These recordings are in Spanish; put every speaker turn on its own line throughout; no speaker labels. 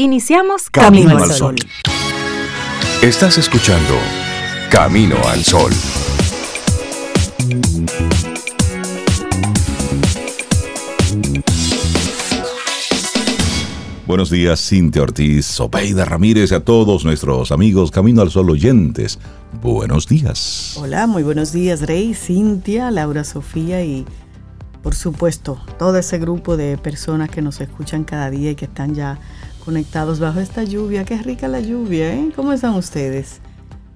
Iniciamos Camino, al Sol.
Estás escuchando Camino al Sol. Buenos días, Cintia Ortiz, Sopeida Ramírez y a todos nuestros amigos Camino al Sol oyentes. Buenos días.
Hola, muy buenos días, Rey, Cintia, Laura Sofía y por supuesto todo ese grupo de personas que nos escuchan cada día y que están ya conectados bajo esta lluvia. Qué rica la lluvia, ¿eh? ¿Cómo están ustedes?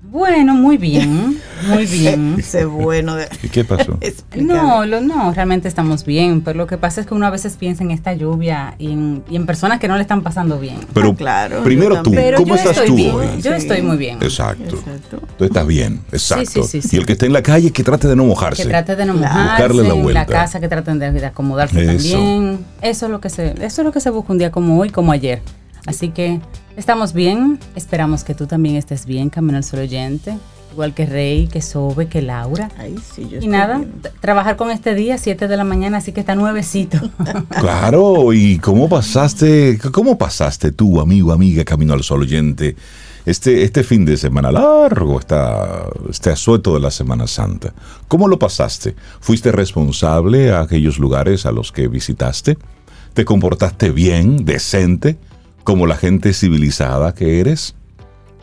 Bueno, muy bien, muy bien.
Ese bueno. De...
¿Y qué pasó?
no, lo, no, realmente estamos bien, pero lo que pasa es que uno a veces piensa en esta lluvia y en, personas que no le están pasando bien.
Pero ah, claro, primero tú, ¿cómo estás tú hoy?
Yo estoy muy bien.
Exacto. Tú estás bien, exacto. Sí, y el que esté en la calle que trate de no mojarse.
Que trate de no mojarse, Buscarle la vuelta. en la casa que traten de, acomodarse también. Eso es lo que se, eso es lo que se busca un día como hoy, como ayer. Así que estamos bien, esperamos que tú también estés bien, Camino al Sol oyente, igual que Rey, que Sobe, que Laura. y nada, trabajar con este día, 7 de la mañana, así que está nuevecito.
Claro, ¿y cómo pasaste, cómo pasaste tú, amigo, amiga, Camino al Sol oyente? Este, este fin de semana largo, está, este asueto de la Semana Santa. ¿Cómo lo pasaste? ¿Fuiste responsable a aquellos lugares a los que visitaste? ¿Te comportaste bien, decente? Como la gente civilizada que eres?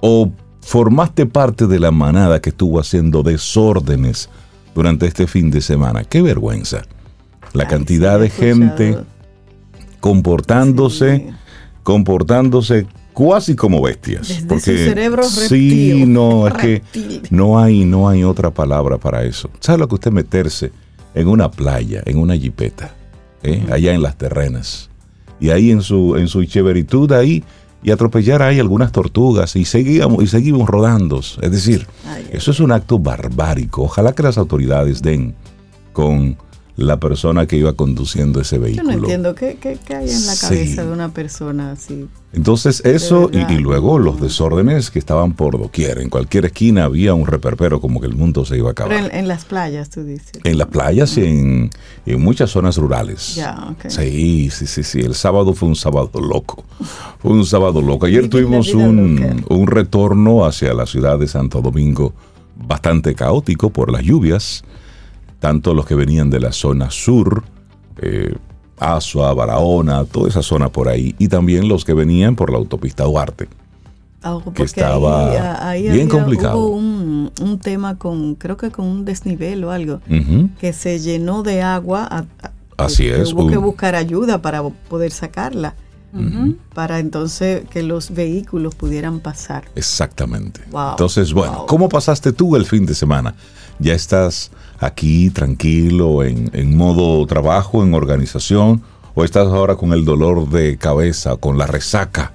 ¿O formaste parte de la manada que estuvo haciendo desórdenes durante este fin de semana? ¡Qué vergüenza! La cantidad de gente comportándose, comportándose casi como bestias. porque sí, no, es que no hay, no hay otra palabra para eso. ¿Sabe lo que usted meterse en una playa, en una jipeta, eh? allá en las terrenas? Y ahí en su, en su cheveritud ahí y atropellar ahí algunas tortugas y seguíamos, y seguimos rodando. Es decir, eso es un acto barbárico. Ojalá que las autoridades den con la persona que iba conduciendo ese vehículo.
Yo no entiendo qué, hay en la cabeza de una persona así.
Entonces eso y, luego los desórdenes que estaban por doquier. En cualquier esquina había un reperpero como que el mundo se iba a acabar.
Pero en, las playas, tú dices.
En las playas y en, muchas zonas rurales.
Ya,
Sí, sí, sí, sí. El sábado fue un sábado loco. Fue un sábado loco. Ayer tuvimos un, un retorno hacia la ciudad de Santo Domingo bastante caótico por las lluvias tanto los que venían de la zona sur, eh, Asua, Barahona, toda esa zona por ahí, y también los que venían por la autopista Duarte.
Ah, que estaba bien complicado. Hubo un, tema con, creo que con un desnivel o algo, que se llenó de agua.
Así es.
Hubo que buscar ayuda para poder sacarla. Para entonces que los vehículos pudieran pasar.
Exactamente. Entonces, bueno, ¿cómo pasaste tú el fin de semana? ¿Ya estás aquí tranquilo, en, modo trabajo, en organización? ¿O estás ahora con el dolor de cabeza, con la resaca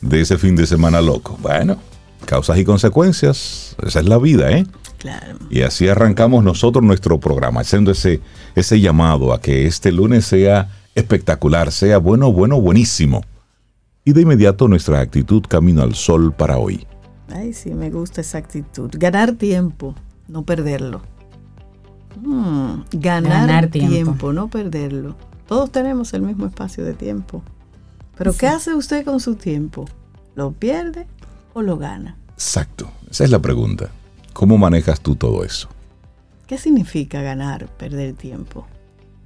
de ese fin de semana loco? Bueno, causas y consecuencias, esa es la vida, ¿eh?
Claro.
Y así arrancamos nosotros nuestro programa, haciendo ese, ese llamado a que este lunes sea espectacular, sea bueno, bueno, buenísimo. Y de inmediato nuestra actitud camino al sol para hoy.
Ay, sí, me gusta esa actitud. Ganar tiempo, no perderlo. Mm, ganar, tiempo. no perderlo. Todos tenemos el mismo espacio de tiempo. Pero ¿qué hace usted con su tiempo? ¿Lo pierde o lo gana?
Exacto. Esa es la pregunta. ¿Cómo manejas tú todo eso?
¿Qué significa ganar, perder tiempo?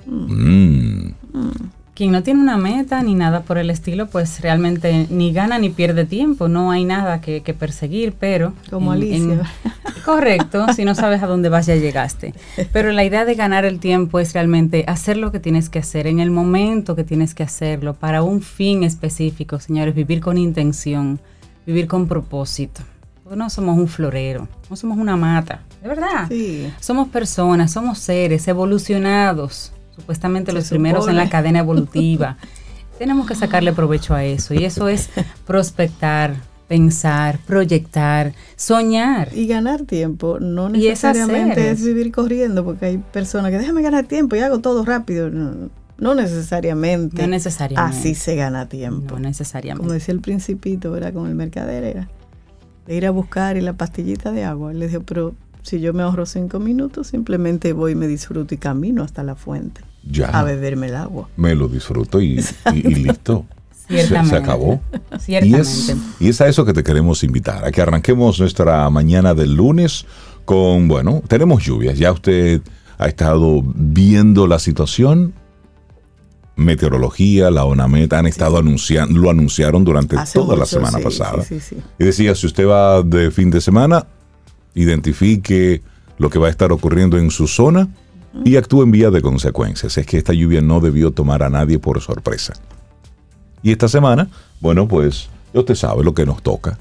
Mm.
Mm quien no tiene una meta ni nada por el estilo, pues realmente ni gana ni pierde tiempo, no hay nada que, perseguir, pero...
Como Alicia.
correcto, si no sabes a dónde vas ya llegaste. Pero la idea de ganar el tiempo es realmente hacer lo que tienes que hacer en el momento que tienes que hacerlo, para un fin específico, señores, vivir con intención, vivir con propósito. No somos un florero, no somos una mata, de verdad.
Sí.
Somos personas, somos seres evolucionados supuestamente los primeros en la cadena evolutiva. Tenemos que sacarle provecho a eso y eso es prospectar, pensar, proyectar, soñar.
Y ganar tiempo, no necesariamente es, vivir corriendo, porque hay personas que déjame ganar tiempo y hago todo rápido. No, necesariamente.
No necesariamente.
Así se gana tiempo.
No necesariamente.
Como decía el principito, ¿verdad? Con el mercader era de ir a buscar y la pastillita de agua. Él le dijo, pero si yo me ahorro cinco minutos, simplemente voy, me disfruto y camino hasta la fuente.
Ya.
A beberme el agua.
Me lo disfruto y, listo. se, acabó. Y es, y es a eso que te queremos invitar, a que arranquemos nuestra mañana del lunes con, bueno, tenemos lluvias, ya usted ha estado viendo la situación, meteorología, la ONAMET han estado anunciando, lo anunciaron durante toda la semana pasada. y decía, si usted va de fin de semana, identifique lo que va a estar ocurriendo en su zona y actúe en vía de consecuencias. Es que esta lluvia no debió tomar a nadie por sorpresa. Y esta semana, bueno, pues usted sabe lo que nos toca.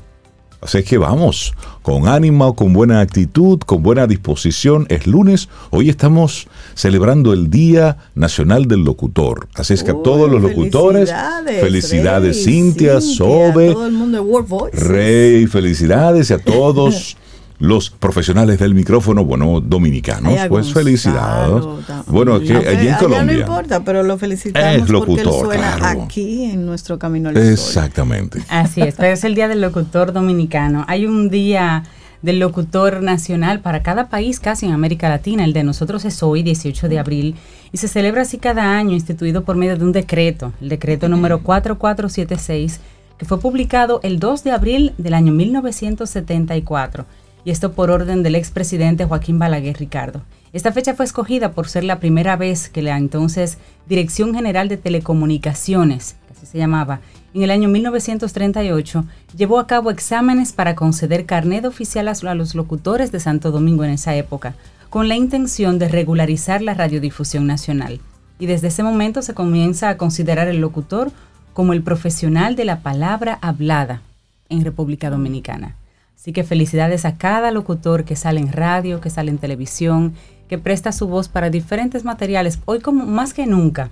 Así que vamos, con ánimo, con buena actitud, con buena disposición. Es lunes, hoy estamos celebrando el Día Nacional del Locutor. Así es que a todos los locutores, felicidades, Cintia, Sobe, todo el mundo de World. Rey, felicidades a todos los profesionales del micrófono, bueno, dominicanos, pues felicidades. Bueno, que allí en Colombia.
no importa, pero lo felicitamos
es locutor,
porque suena aquí en nuestro camino al
Exactamente.
Así es, pero es el día del locutor dominicano. Hay un día del locutor nacional para cada país casi en América Latina. El de nosotros es hoy, 18 de abril, y se celebra así cada año, instituido por medio de un decreto, el decreto número 4476, que fue publicado el 2 de abril del año 1974 y esto por orden del expresidente Joaquín Balaguer Ricardo. Esta fecha fue escogida por ser la primera vez que la entonces Dirección General de Telecomunicaciones, así se llamaba, en el año 1938, llevó a cabo exámenes para conceder carnet oficial a los locutores de Santo Domingo en esa época, con la intención de regularizar la radiodifusión nacional. Y desde ese momento se comienza a considerar el locutor como el profesional de la palabra hablada en República Dominicana. Así que felicidades a cada locutor que sale en radio, que sale en televisión, que presta su voz para diferentes materiales. Hoy como más que nunca,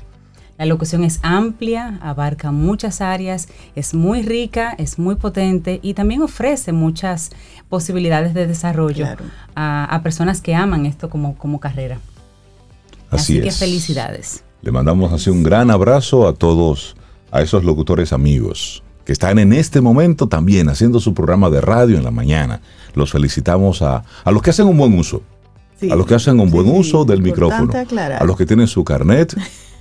la locución es amplia, abarca muchas áreas, es muy rica, es muy potente y también ofrece muchas posibilidades de desarrollo a, personas que aman esto como, como carrera.
Así,
así que felicidades.
Le mandamos así un gran abrazo a todos, a esos locutores amigos que están en este momento también haciendo su programa de radio en la mañana. Los felicitamos a, los que hacen un buen uso, a los que hacen un buen uso del micrófono, a los que tienen su carnet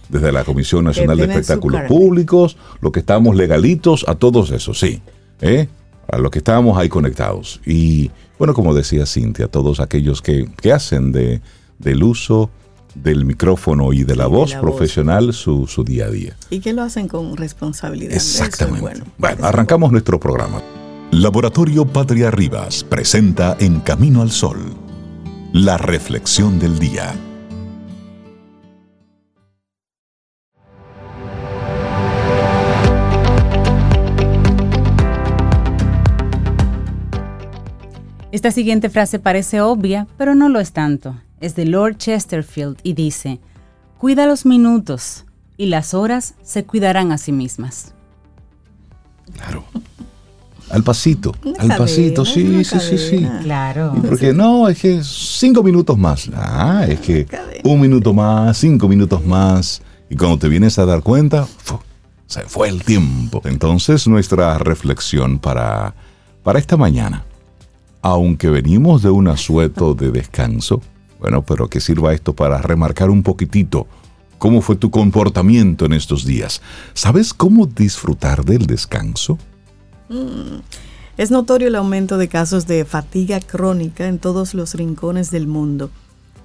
desde la Comisión Nacional de Espectáculos Públicos, los que estamos legalitos, a todos esos, sí, ¿eh? a los que estamos ahí conectados. Y bueno, como decía Cintia, a todos aquellos que, que hacen de, del uso del micrófono y de la voz profesional su, día a día.
Y que lo hacen con responsabilidad.
Exactamente. bueno, bueno arrancamos nuestro programa. Laboratorio Patria Rivas presenta En Camino al Sol, la reflexión del día.
Esta siguiente frase parece obvia, pero no lo es tanto es de Lord Chesterfield y dice, cuida los minutos y las horas se cuidarán a sí mismas.
Claro. Al pasito, al pasito, sí, sí, sí, sí.
Claro.
porque no, es que cinco minutos más. Ah, es que un minuto más, cinco minutos más. Y cuando te vienes a dar cuenta, se fue el tiempo. Entonces, nuestra reflexión para, para esta mañana. Aunque venimos de un asueto de descanso, bueno, pero que sirva esto para remarcar un poquitito cómo fue tu comportamiento en estos días. ¿Sabes cómo disfrutar del descanso?
Mm. Es notorio el aumento de casos de fatiga crónica en todos los rincones del mundo.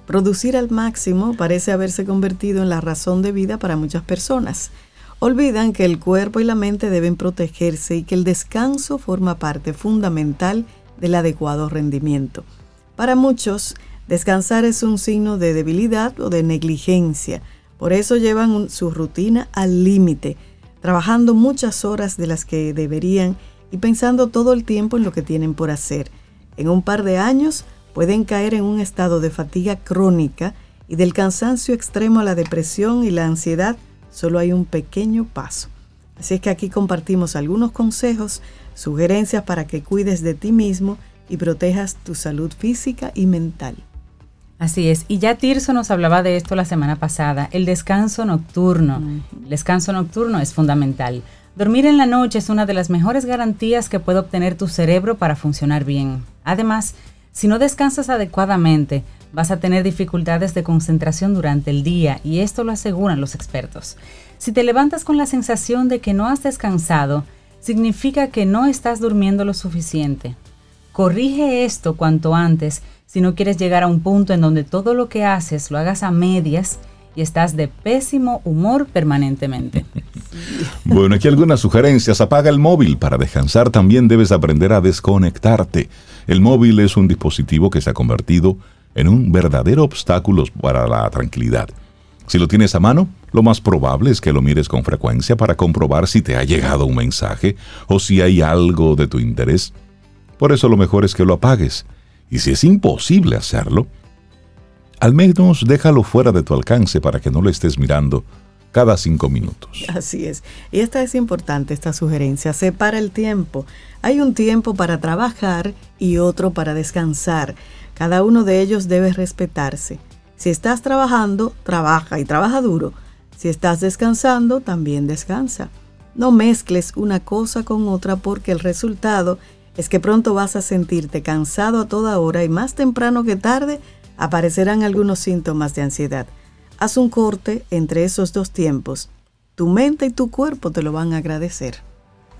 Producir al máximo parece haberse convertido en la razón de vida para muchas personas. Olvidan que el cuerpo y la mente deben protegerse y que el descanso forma parte fundamental del adecuado rendimiento. Para muchos, Descansar es un signo de debilidad o de negligencia. Por eso llevan su rutina al límite, trabajando muchas horas de las que deberían y pensando todo el tiempo en lo que tienen por hacer. En un par de años pueden caer en un estado de fatiga crónica y del cansancio extremo a la depresión y la ansiedad solo hay un pequeño paso. Así es que aquí compartimos algunos consejos, sugerencias para que cuides de ti mismo y protejas tu salud física y mental.
Así es, y ya Tirso nos hablaba de esto la semana pasada, el descanso nocturno. El descanso nocturno es fundamental. Dormir en la noche es una de las mejores garantías que puede obtener tu cerebro para funcionar bien. Además, si no descansas adecuadamente, vas a tener dificultades de concentración durante el día y esto lo aseguran los expertos. Si te levantas con la sensación de que no has descansado, significa que no estás durmiendo lo suficiente. Corrige esto cuanto antes si no quieres llegar a un punto en donde todo lo que haces lo hagas a medias y estás de pésimo humor permanentemente.
Bueno, aquí algunas sugerencias. Apaga el móvil. Para descansar también debes aprender a desconectarte. El móvil es un dispositivo que se ha convertido en un verdadero obstáculo para la tranquilidad. Si lo tienes a mano, lo más probable es que lo mires con frecuencia para comprobar si te ha llegado un mensaje o si hay algo de tu interés. Por eso lo mejor es que lo apagues. Y si es imposible hacerlo, al menos déjalo fuera de tu alcance para que no lo estés mirando cada cinco minutos.
Así es. Y esta es importante, esta sugerencia. Separa el tiempo. Hay un tiempo para trabajar y otro para descansar. Cada uno de ellos debe respetarse. Si estás trabajando, trabaja y trabaja duro. Si estás descansando, también descansa. No mezcles una cosa con otra porque el resultado es que pronto vas a sentirte cansado a toda hora y más temprano que tarde aparecerán algunos síntomas de ansiedad. Haz un corte entre esos dos tiempos. Tu mente y tu cuerpo te lo van a agradecer.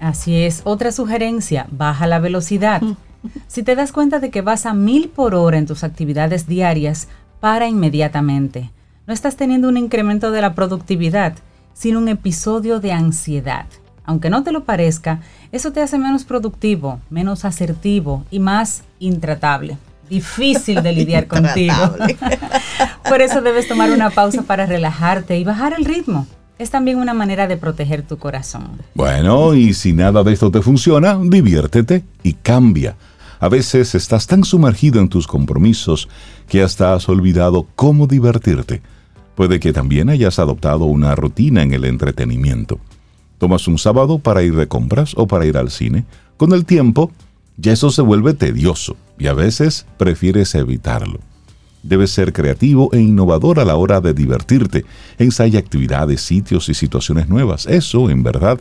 Así es. Otra sugerencia, baja la velocidad. Si te das cuenta de que vas a mil por hora en tus actividades diarias, para inmediatamente. No estás teniendo un incremento de la productividad, sino un episodio de ansiedad. Aunque no te lo parezca, eso te hace menos productivo, menos asertivo y más intratable. Difícil de lidiar contigo. Por eso debes tomar una pausa para relajarte y bajar el ritmo. Es también una manera de proteger tu corazón.
Bueno, y si nada de esto te funciona, diviértete y cambia. A veces estás tan sumergido en tus compromisos que hasta has olvidado cómo divertirte. Puede que también hayas adoptado una rutina en el entretenimiento. Tomas un sábado para ir de compras o para ir al cine. Con el tiempo, ya eso se vuelve tedioso y a veces prefieres evitarlo. Debes ser creativo e innovador a la hora de divertirte. Ensaya actividades, sitios y situaciones nuevas. Eso, en verdad,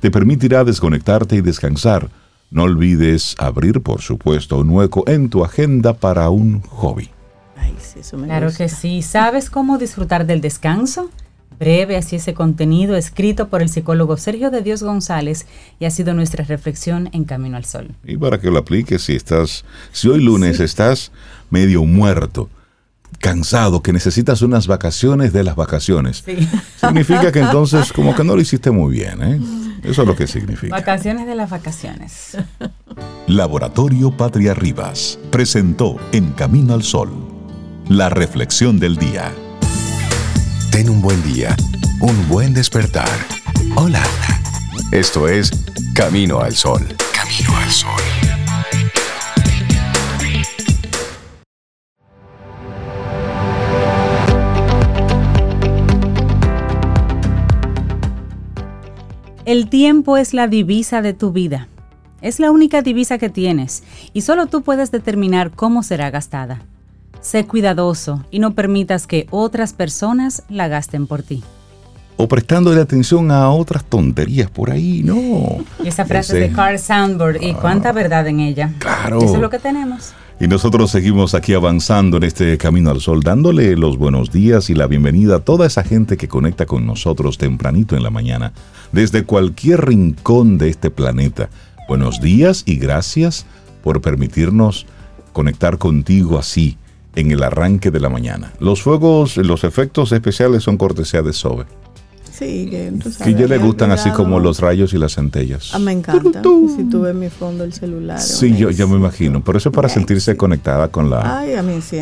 te permitirá desconectarte y descansar no olvides abrir, por supuesto, un hueco en tu agenda para un hobby.
claro que sí. ¿Sabes cómo disfrutar del descanso? Breve así ese contenido escrito por el psicólogo Sergio de Dios González y ha sido nuestra reflexión en Camino al Sol.
Y para que lo apliques, si estás, si hoy lunes estás medio muerto, cansado, que necesitas unas vacaciones de las vacaciones. Significa que entonces como que no lo hiciste muy bien, ¿eh? Eso es lo que significa.
Vacaciones de las vacaciones.
Laboratorio Patria Rivas presentó En Camino al Sol, la reflexión del día. Ten un buen día, un buen despertar. Hola. Esto es Camino al Sol. Camino al Sol.
El tiempo es la divisa de tu vida. Es la única divisa que tienes y solo tú puedes determinar cómo será gastada. Sé cuidadoso y no permitas que otras personas la gasten por ti.
O prestándole atención a otras tonterías por ahí, no.
esa frase de Carl Sandburg, y cuánta verdad en ella.
Claro.
Eso es lo que tenemos.
Y nosotros seguimos aquí avanzando en este camino al sol, dándole los buenos días y la bienvenida a toda esa gente que conecta con nosotros tempranito en la mañana, desde cualquier rincón de este planeta. Buenos días y gracias por permitirnos conectar contigo así en el arranque de la mañana. Los fuegos, los efectos especiales son cortesía de Sobe.
Sí, que,
que ya le gustan así como los rayos y las centellas.
Ah, me encanta. Si tú ves mi fondo el celular.
Sí, yo ya me imagino. Pero eso es para sentirse conectada con la,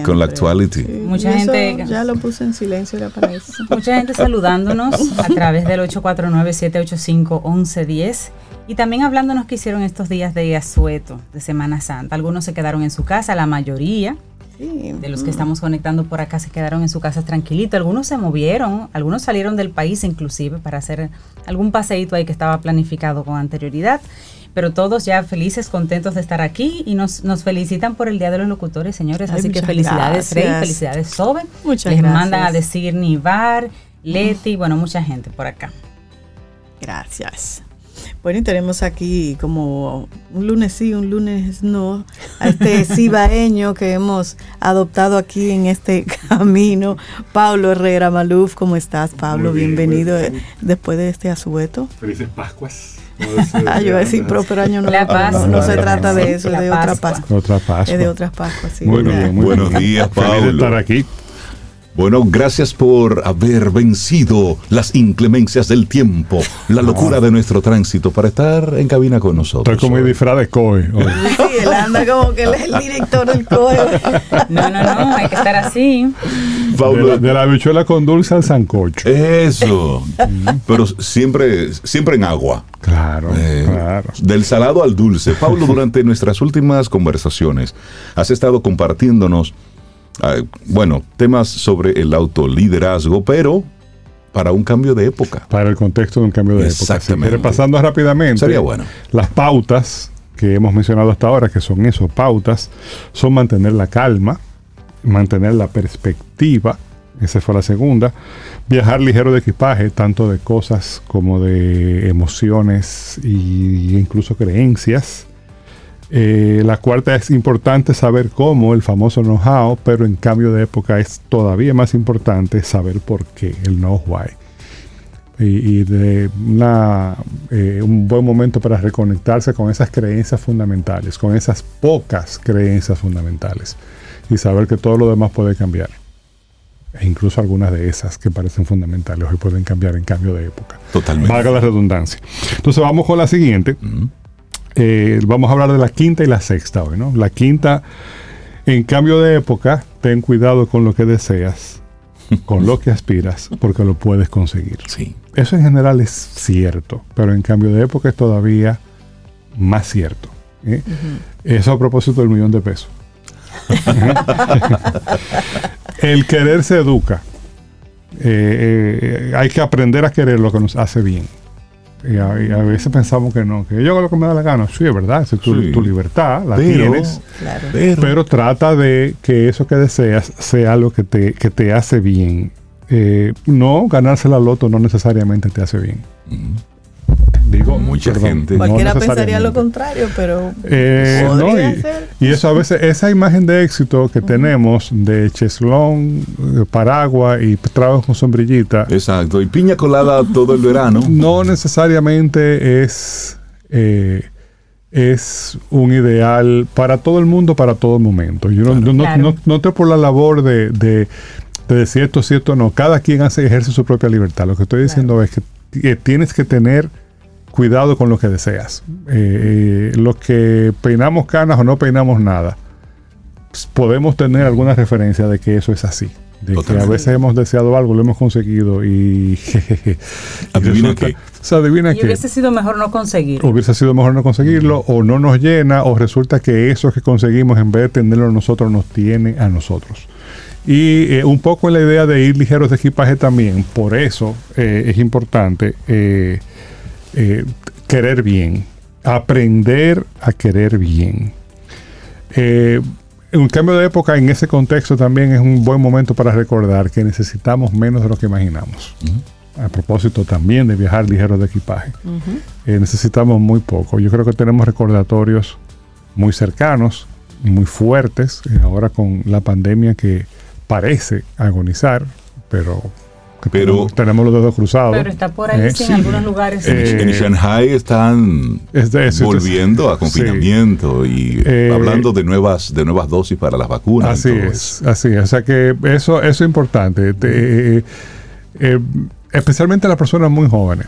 con la actuality.
Mucha gente.
Ya lo puse en silencio, era para eso.
Mucha gente saludándonos a través del 849-785-1110. Y también hablándonos que hicieron estos días de asueto, de Semana Santa. Algunos se quedaron en su casa, la mayoría de los que estamos conectando por acá se quedaron en su casa tranquilito. Algunos se movieron, algunos salieron del país inclusive para hacer algún paseíto ahí que estaba planificado con anterioridad. Pero todos ya felices, contentos de estar aquí y nos, nos felicitan por el Día de los Locutores, señores. Así que felicidades, Rey, felicidades, Sobe.
Muchas
Les
gracias.
mandan a decir Nivar, Leti, bueno, mucha gente por acá.
Gracias. Bueno, y tenemos aquí como un lunes sí, un lunes no, a este cibaeño que hemos adoptado aquí en este camino. Pablo Herrera Maluf, ¿cómo estás, Pablo? Bienvenido eh, después de este asueto.
Felices Pascuas.
ah, yo iba a decir propio año no, no, se trata de eso, de otra Pascua. Otra Pascua. Es de otras Pascuas, sí.
Bueno, buenos días, Pablo. Feliz de
estar aquí.
Bueno, gracias por haber vencido las inclemencias del tiempo, la locura de nuestro tránsito, para estar en cabina con nosotros.
Estoy como mi disfraz de COE.
Sí, él anda como que él es el director del COE.
No, no, no, hay que estar así.
de, la, bichuela con dulce al sancocho.
Eso. Pero siempre, siempre en agua.
Claro, eh, claro.
Del salado al dulce. Pablo, durante nuestras últimas conversaciones, has estado compartiéndonos Ah, bueno, temas sobre el autoliderazgo, pero para un cambio de época.
Para el contexto de un cambio de época. Exactamente. pasando rápidamente.
Sería bueno.
Las pautas que hemos mencionado hasta ahora, que son eso, pautas, son mantener la calma, mantener la perspectiva, esa fue la segunda, viajar ligero de equipaje, tanto de cosas como de emociones e incluso creencias, eh, la cuarta es importante saber cómo, el famoso know-how, pero en cambio de época es todavía más importante saber por qué, el know-why. Y, de eh, un buen momento para reconectarse con esas creencias fundamentales, con esas pocas creencias fundamentales y saber que todo lo demás puede cambiar. E incluso algunas de esas que parecen fundamentales hoy pueden cambiar en cambio de época.
Totalmente.
Valga la redundancia. Entonces vamos con la siguiente. Eh, vamos a hablar de la quinta y la sexta hoy, ¿no? La quinta, en cambio de época, ten cuidado con lo que deseas, con lo que aspiras, porque lo puedes conseguir.
Sí.
Eso en general es cierto, pero en cambio de época es todavía más cierto. ¿eh? Eso a propósito del millón de pesos. El querer se educa. Eh, hay que aprender a querer lo que nos hace bien. Y a, veces pensamos que no, que yo hago lo que me da la gana. Sí, es verdad, es tu, libertad, la tienes. Pero, trata de que eso que deseas sea lo que te, que te hace bien. Eh, no, ganarse la loto no necesariamente te hace bien.
Digo, mucha gente.
Cualquiera pensaría lo contrario, pero
eh, y, eso a veces, esa imagen de éxito que tenemos de cheslón, paraguas y trabajo con sombrillita.
Exacto, y piña colada todo el verano.
No necesariamente es, eh, es un ideal para todo el mundo, para todo momento. Yo no, no, no, te por la labor de, de, de decir esto, cierto, no. Cada quien hace, ejerce su propia libertad. Lo que estoy diciendo es que tienes que tener cuidado con lo que deseas. Eh, eh, los que peinamos canas o no peinamos nada, pues, podemos tener alguna referencia de que eso es así. De que a veces hemos deseado algo, lo hemos conseguido y.
adivina qué.
adivina y hubiese sido mejor no conseguirlo.
Hubiese sido mejor no conseguirlo, o no nos llena, o resulta que eso que conseguimos, en vez de tenerlo nosotros, nos tiene a nosotros. Y eh, un poco en la idea de ir ligeros de equipaje también, por eso es importante eh, querer bien, aprender a querer bien. Eh, un cambio de época en ese contexto también es un buen momento para recordar que necesitamos menos de lo que imaginamos. A propósito también de viajar ligero de equipaje. Eh, necesitamos muy poco. Yo creo que tenemos recordatorios muy cercanos, muy fuertes, ahora con la pandemia que parece agonizar, pero
pero
tenemos, los dedos cruzados.
Pero está por ahí ¿eh? en algunos lugares.
en Shanghai están volviendo a confinamiento y eh, hablando de nuevas de nuevas dosis para las vacunas.
Así es, así es. O sea que eso, eso es importante. Eh, especialmente las personas muy jóvenes.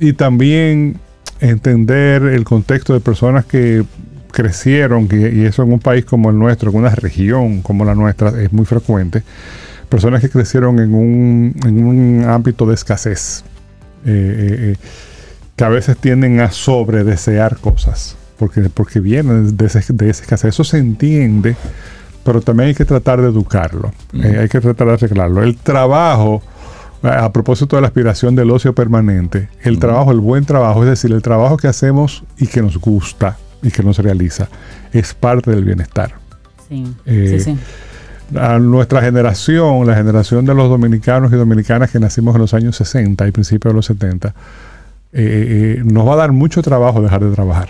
Y también entender el contexto de personas que crecieron, y eso en un país como el nuestro, en una región como la nuestra, es muy frecuente personas que crecieron en un, en un ámbito de escasez, eh, eh, eh, que a veces tienden a sobredesear cosas, porque, porque vienen de, ese, de esa escasez. Eso se entiende, pero también hay que tratar de educarlo, hay que tratar de arreglarlo. El trabajo, a propósito de la aspiración del ocio permanente, el trabajo, el buen trabajo, es decir, el trabajo que hacemos y que nos gusta y que nos realiza, es parte del bienestar.
Sí, sí, sí
a nuestra generación, la generación de los dominicanos y dominicanas que nacimos en los años 60 y principios de los 70, eh, nos va a dar mucho trabajo dejar de trabajar.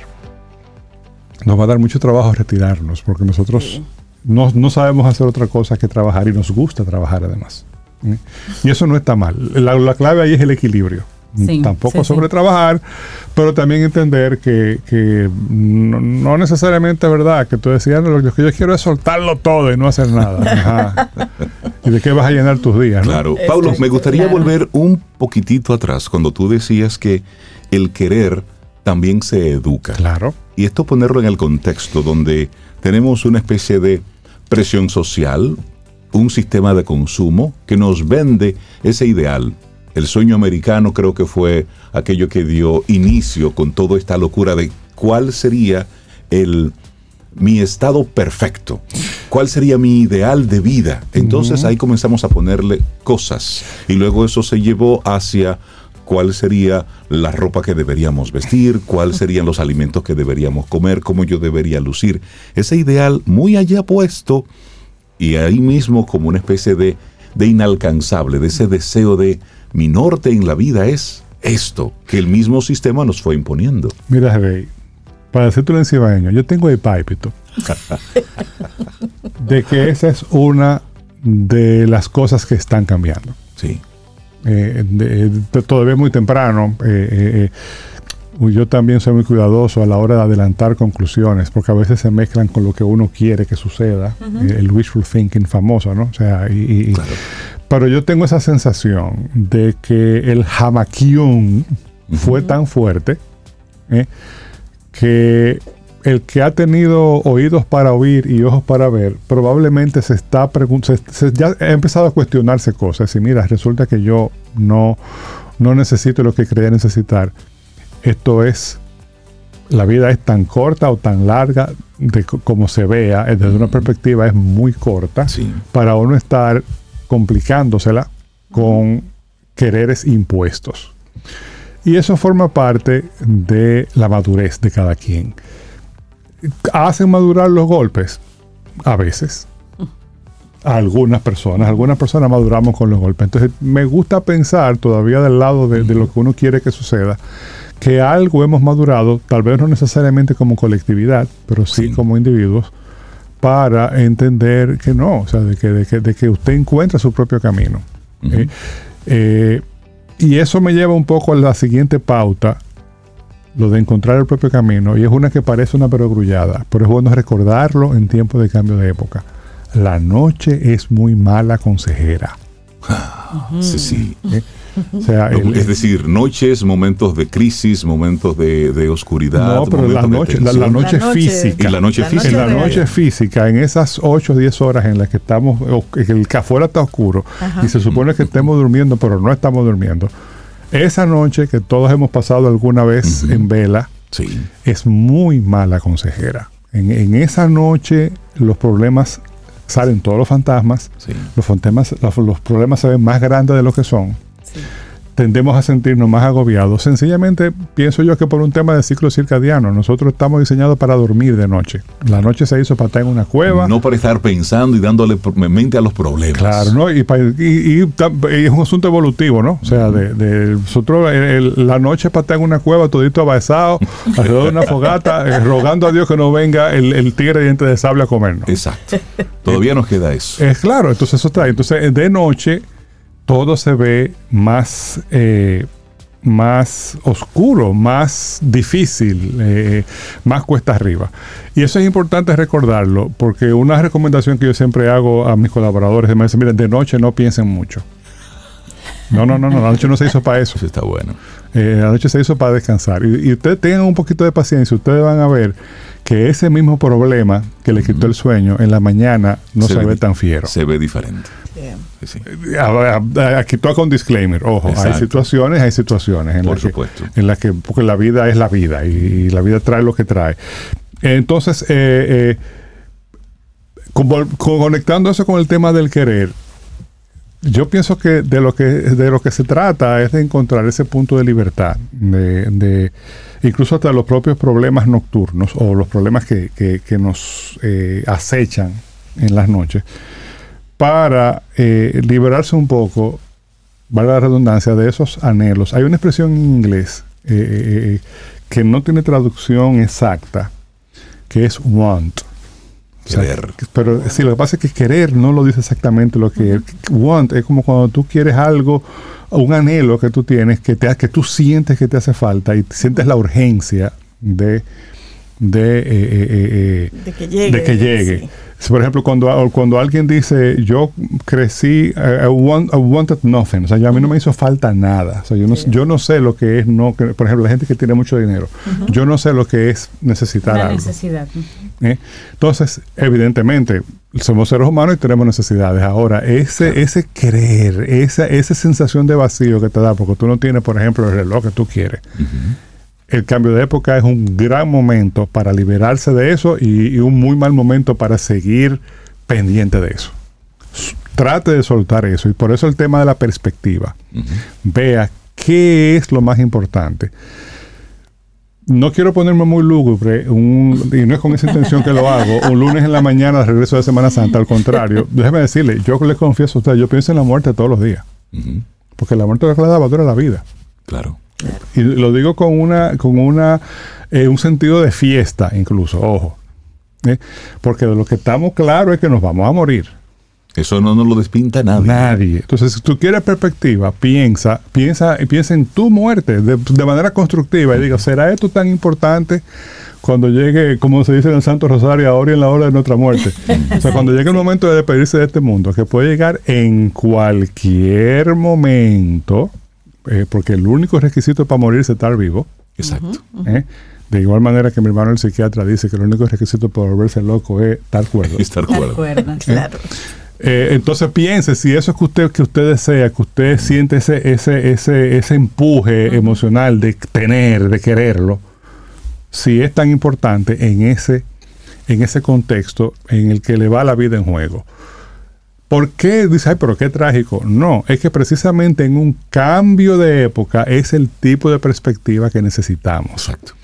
Nos va a dar mucho trabajo retirarnos, porque nosotros no, sabemos hacer otra cosa que trabajar y nos gusta trabajar además. Y eso no está mal. La, clave ahí es el equilibrio. Tampoco sobre trabajar, pero también entender que, no, necesariamente es verdad que tú decías, lo que yo quiero es soltarlo todo y no hacer nada. ¿Y de qué vas a llenar tus días?
Claro. Pablo, me gustaría volver un poquitito atrás cuando tú decías que el querer también se educa.
Claro.
Y esto ponerlo en el contexto donde tenemos una especie de presión social, un sistema de consumo que nos vende ese ideal. El sueño americano creo que fue aquello que dio inicio con toda esta locura de cuál sería el mi estado perfecto, cuál sería mi ideal de vida. Entonces ahí comenzamos a ponerle cosas y luego eso se llevó hacia cuál sería la ropa que deberíamos vestir, cuáles serían los alimentos que deberíamos comer, cómo yo debería lucir. Ese ideal muy allá puesto y ahí mismo como una especie de, de inalcanzable, de ese deseo de mi norte en la vida es esto que el mismo sistema nos fue imponiendo.
Mira, Rey, para hacerte un encibaño, yo tengo el pipito de que esa es una de las cosas que están cambiando.
Sí.
Eh, todavía muy temprano. Eh, eh, yo también soy muy cuidadoso a la hora de adelantar conclusiones, porque a veces se mezclan con lo que uno quiere que suceda, el wishful thinking famoso, ¿no? O sea, y, pero yo tengo esa sensación de que el jamaquión fue tan fuerte que el que ha tenido oídos para oír y ojos para ver, probablemente se está preguntando, ya ha empezado a cuestionarse cosas. Y mira, resulta que yo no, no necesito lo que creía necesitar. Esto es, la vida es tan corta o tan larga de como se vea, desde una perspectiva es muy corta, para uno estar complicándosela con quereres impuestos. Y eso forma parte de la madurez de cada quien hacen madurar los golpes. A veces. A algunas personas. Algunas personas maduramos con los golpes. Entonces, me gusta pensar todavía del lado de, lo que uno quiere que suceda, que algo hemos madurado, tal vez no necesariamente como colectividad, pero sí, como individuos, para entender que no, o sea, de que, de que, usted encuentra su propio camino. ¿eh? Eh, y eso me lleva un poco a la siguiente pauta, lo de encontrar el propio camino, y es una que parece una perogrullada, pero es bueno recordarlo en tiempo de cambio de época. La noche es muy mala consejera.
sí, sí. Es decir, noches, momentos de crisis, momentos de, oscuridad.
No, pero la noche, la, noche, física.
Y la noche física.
En la noche física, en esas 8 o 10 horas en las que estamos, el que afuera está oscuro y se supone que estemos durmiendo, pero no estamos durmiendo esa noche que todos hemos pasado alguna vez en vela es muy mala consejera. En, esa noche los problemas salen todos los fantasmas, los, fantasmas los, problemas se ven más grandes de lo que son tendemos a sentirnos más agobiados. Sencillamente pienso yo que por un tema de ciclo circadiano, nosotros estamos diseñados para dormir de noche. La noche se hizo para estar en una cueva.
No para estar pensando y dándole mente a los problemas.
Claro, ¿no? Y, es un asunto evolutivo, ¿no? O sea, de, nosotros la noche es para estar en una cueva todito abasado, alrededor de una fogata, eh, rogando a Dios que no venga el, tigre diente de sable a comernos.
Exacto. Todavía nos queda eso.
Es claro, entonces eso está. Entonces, de noche todo se ve más, eh, más oscuro, más difícil, eh, más cuesta arriba. Y eso es importante recordarlo, porque una recomendación que yo siempre hago a mis colaboradores es, me dicen, miren, de noche no piensen mucho. No, no, no, no, la noche no se hizo para eso.
Eso está bueno.
Eh, la noche se hizo para descansar. Y, y, ustedes tengan un poquito de paciencia, ustedes van a ver que ese mismo problema que le quitó el sueño en la mañana no se, ve, tan fiero.
Se ve diferente.
Aquí toca un disclaimer. Ojo, hay situaciones, hay situaciones en las que, en las que porque la vida es la vida y, la vida trae lo que trae. Entonces, eh, eh, conectando eso con el tema del querer, yo pienso que de lo que de lo que se trata es de encontrar ese punto de libertad, de incluso hasta los propios problemas nocturnos o los problemas que, nos eh, acechan en las noches, para eh, liberarse un poco, valga la redundancia, de esos anhelos. Hay una expresión en inglés eh, que no tiene traducción exacta, que es want.
Querer.
pero sí, lo que pasa es que querer no lo dice exactamente lo que es. Want es como cuando tú quieres algo, un anhelo que tú tienes, que, te, que tú sientes que te hace falta y sientes la urgencia de, de, eh, eh, de que llegue. De que llegue por ejemplo, cuando, cuando alguien dice, yo crecí, I, wanted nothing, o sea, a mí no me hizo falta nada. O sea, yo no, yo no sé lo que es no, por ejemplo, la gente que tiene mucho dinero, yo no sé lo que es necesitar la
necesidad.
¿Eh? Entonces, evidentemente, somos seres humanos y tenemos necesidades. Ahora, ese, ese querer, esa, esa sensación de vacío que te da, porque tú no tienes, por ejemplo, el reloj que tú quieres el cambio de época es un gran momento para liberarse de eso y, un muy mal momento para seguir pendiente de eso. Trate de soltar eso y por eso el tema de la perspectiva. Vea qué es lo más importante. No quiero ponerme muy lúgubre, y no es con esa intención que lo hago, un lunes en la mañana de regreso de Semana Santa, al contrario, déjeme decirle, yo le confieso a usted, yo pienso en la muerte todos los días, porque la muerte es la que dura la vida.
Claro.
Y lo digo con una, con una, eh, un sentido de fiesta, incluso, ojo. ¿eh? Porque de lo que estamos claros es que nos vamos a morir.
Eso no nos lo despinta nadie.
Nadie. Entonces, si tú quieres perspectiva, piensa, piensa, piensa en tu muerte de, manera constructiva y diga, ¿será esto tan importante cuando llegue, como se dice en el Santo Rosario, ahora y en la hora de nuestra muerte? o sea, cuando llegue el momento de despedirse de este mundo, que puede llegar en cualquier momento, eh, porque el único requisito para morir es estar vivo.
Exacto.
¿eh? De igual manera que mi hermano el psiquiatra dice que el único requisito para volverse loco es estar cuerdo.
estar cuerdo.
¿Eh? claro. entonces piense si eso es que usted que usted desea, que usted siente ese ese ese ese empuje emocional de tener, de quererlo, si es tan importante en ese en ese contexto en el que le va la vida en juego. ¿Por qué? Dice, ay, pero qué trágico. No, es que precisamente en un cambio de época es el tipo de perspectiva que necesitamos.
Exacto.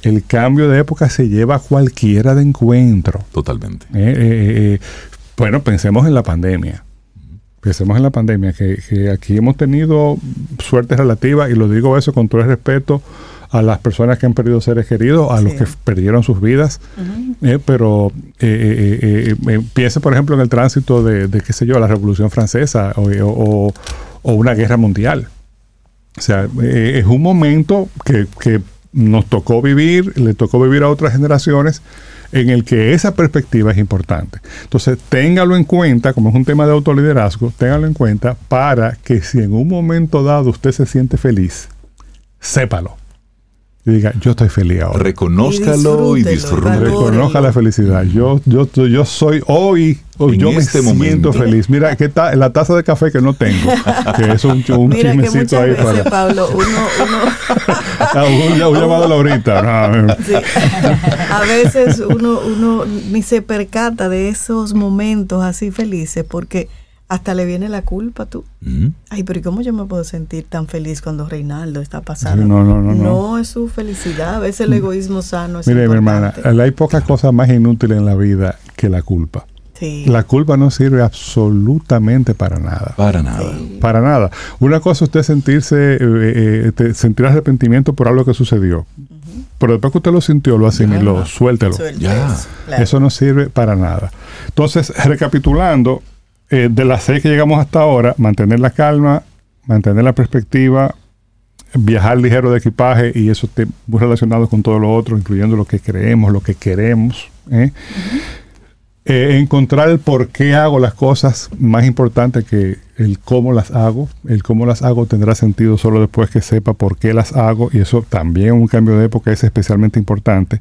El cambio de época se lleva a cualquiera de encuentro.
Totalmente.
Eh, eh, eh, bueno, pensemos en la pandemia. Pensemos en la pandemia, que, que aquí hemos tenido suerte relativa, y lo digo eso con todo el respeto a las personas que han perdido seres queridos, a los que perdieron sus vidas. Eh, pero eh, eh, piense, por ejemplo, en el tránsito de, qué sé yo, la Revolución Francesa o, una guerra mundial. O sea, es un momento que, que nos tocó vivir, le tocó vivir a otras generaciones en el que esa perspectiva es importante. Entonces, téngalo en cuenta, como es un tema de autoliderazgo, téngalo en cuenta para que si en un momento dado usted se siente feliz, sépalo diga, yo estoy feliz ahora.
Reconózcalo y, disfrútelo.
Reconozca la felicidad. Yo, yo, yo soy hoy, yo me este siento feliz. Mira, ¿qué tal la taza de café que no tengo? que es un, un
Mira chismecito ahí para. Pablo, uno, uno...
Ah, un, llamado ahorita.
A veces uno, uno ni se percata de esos momentos así felices porque hasta le viene la culpa tú. Ay, pero ¿y cómo yo me puedo sentir tan feliz cuando Reinaldo está pasando?
No, no, no,
no. es su felicidad, a veces el egoísmo sano es
Mire, mi hermana, hay pocas cosas más inútiles en la vida que la culpa. Sí. La culpa no sirve absolutamente para nada.
Para nada.
Para nada. Una cosa es usted sentirse, eh, eh, sentir arrepentimiento por algo que sucedió. Pero después que usted lo sintió, lo asimiló, suéltelo.
Ya.
Eso no sirve para nada. Entonces, recapitulando, eh, de las seis que llegamos hasta ahora, mantener la calma, mantener la perspectiva, viajar ligero de equipaje y eso está muy relacionado con todo lo otro, incluyendo lo que creemos, lo que queremos. ¿eh? Eh, encontrar el por qué hago las cosas, más importante que el cómo las hago. El cómo las hago tendrá sentido solo después que sepa por qué las hago y eso también un cambio de época es especialmente importante.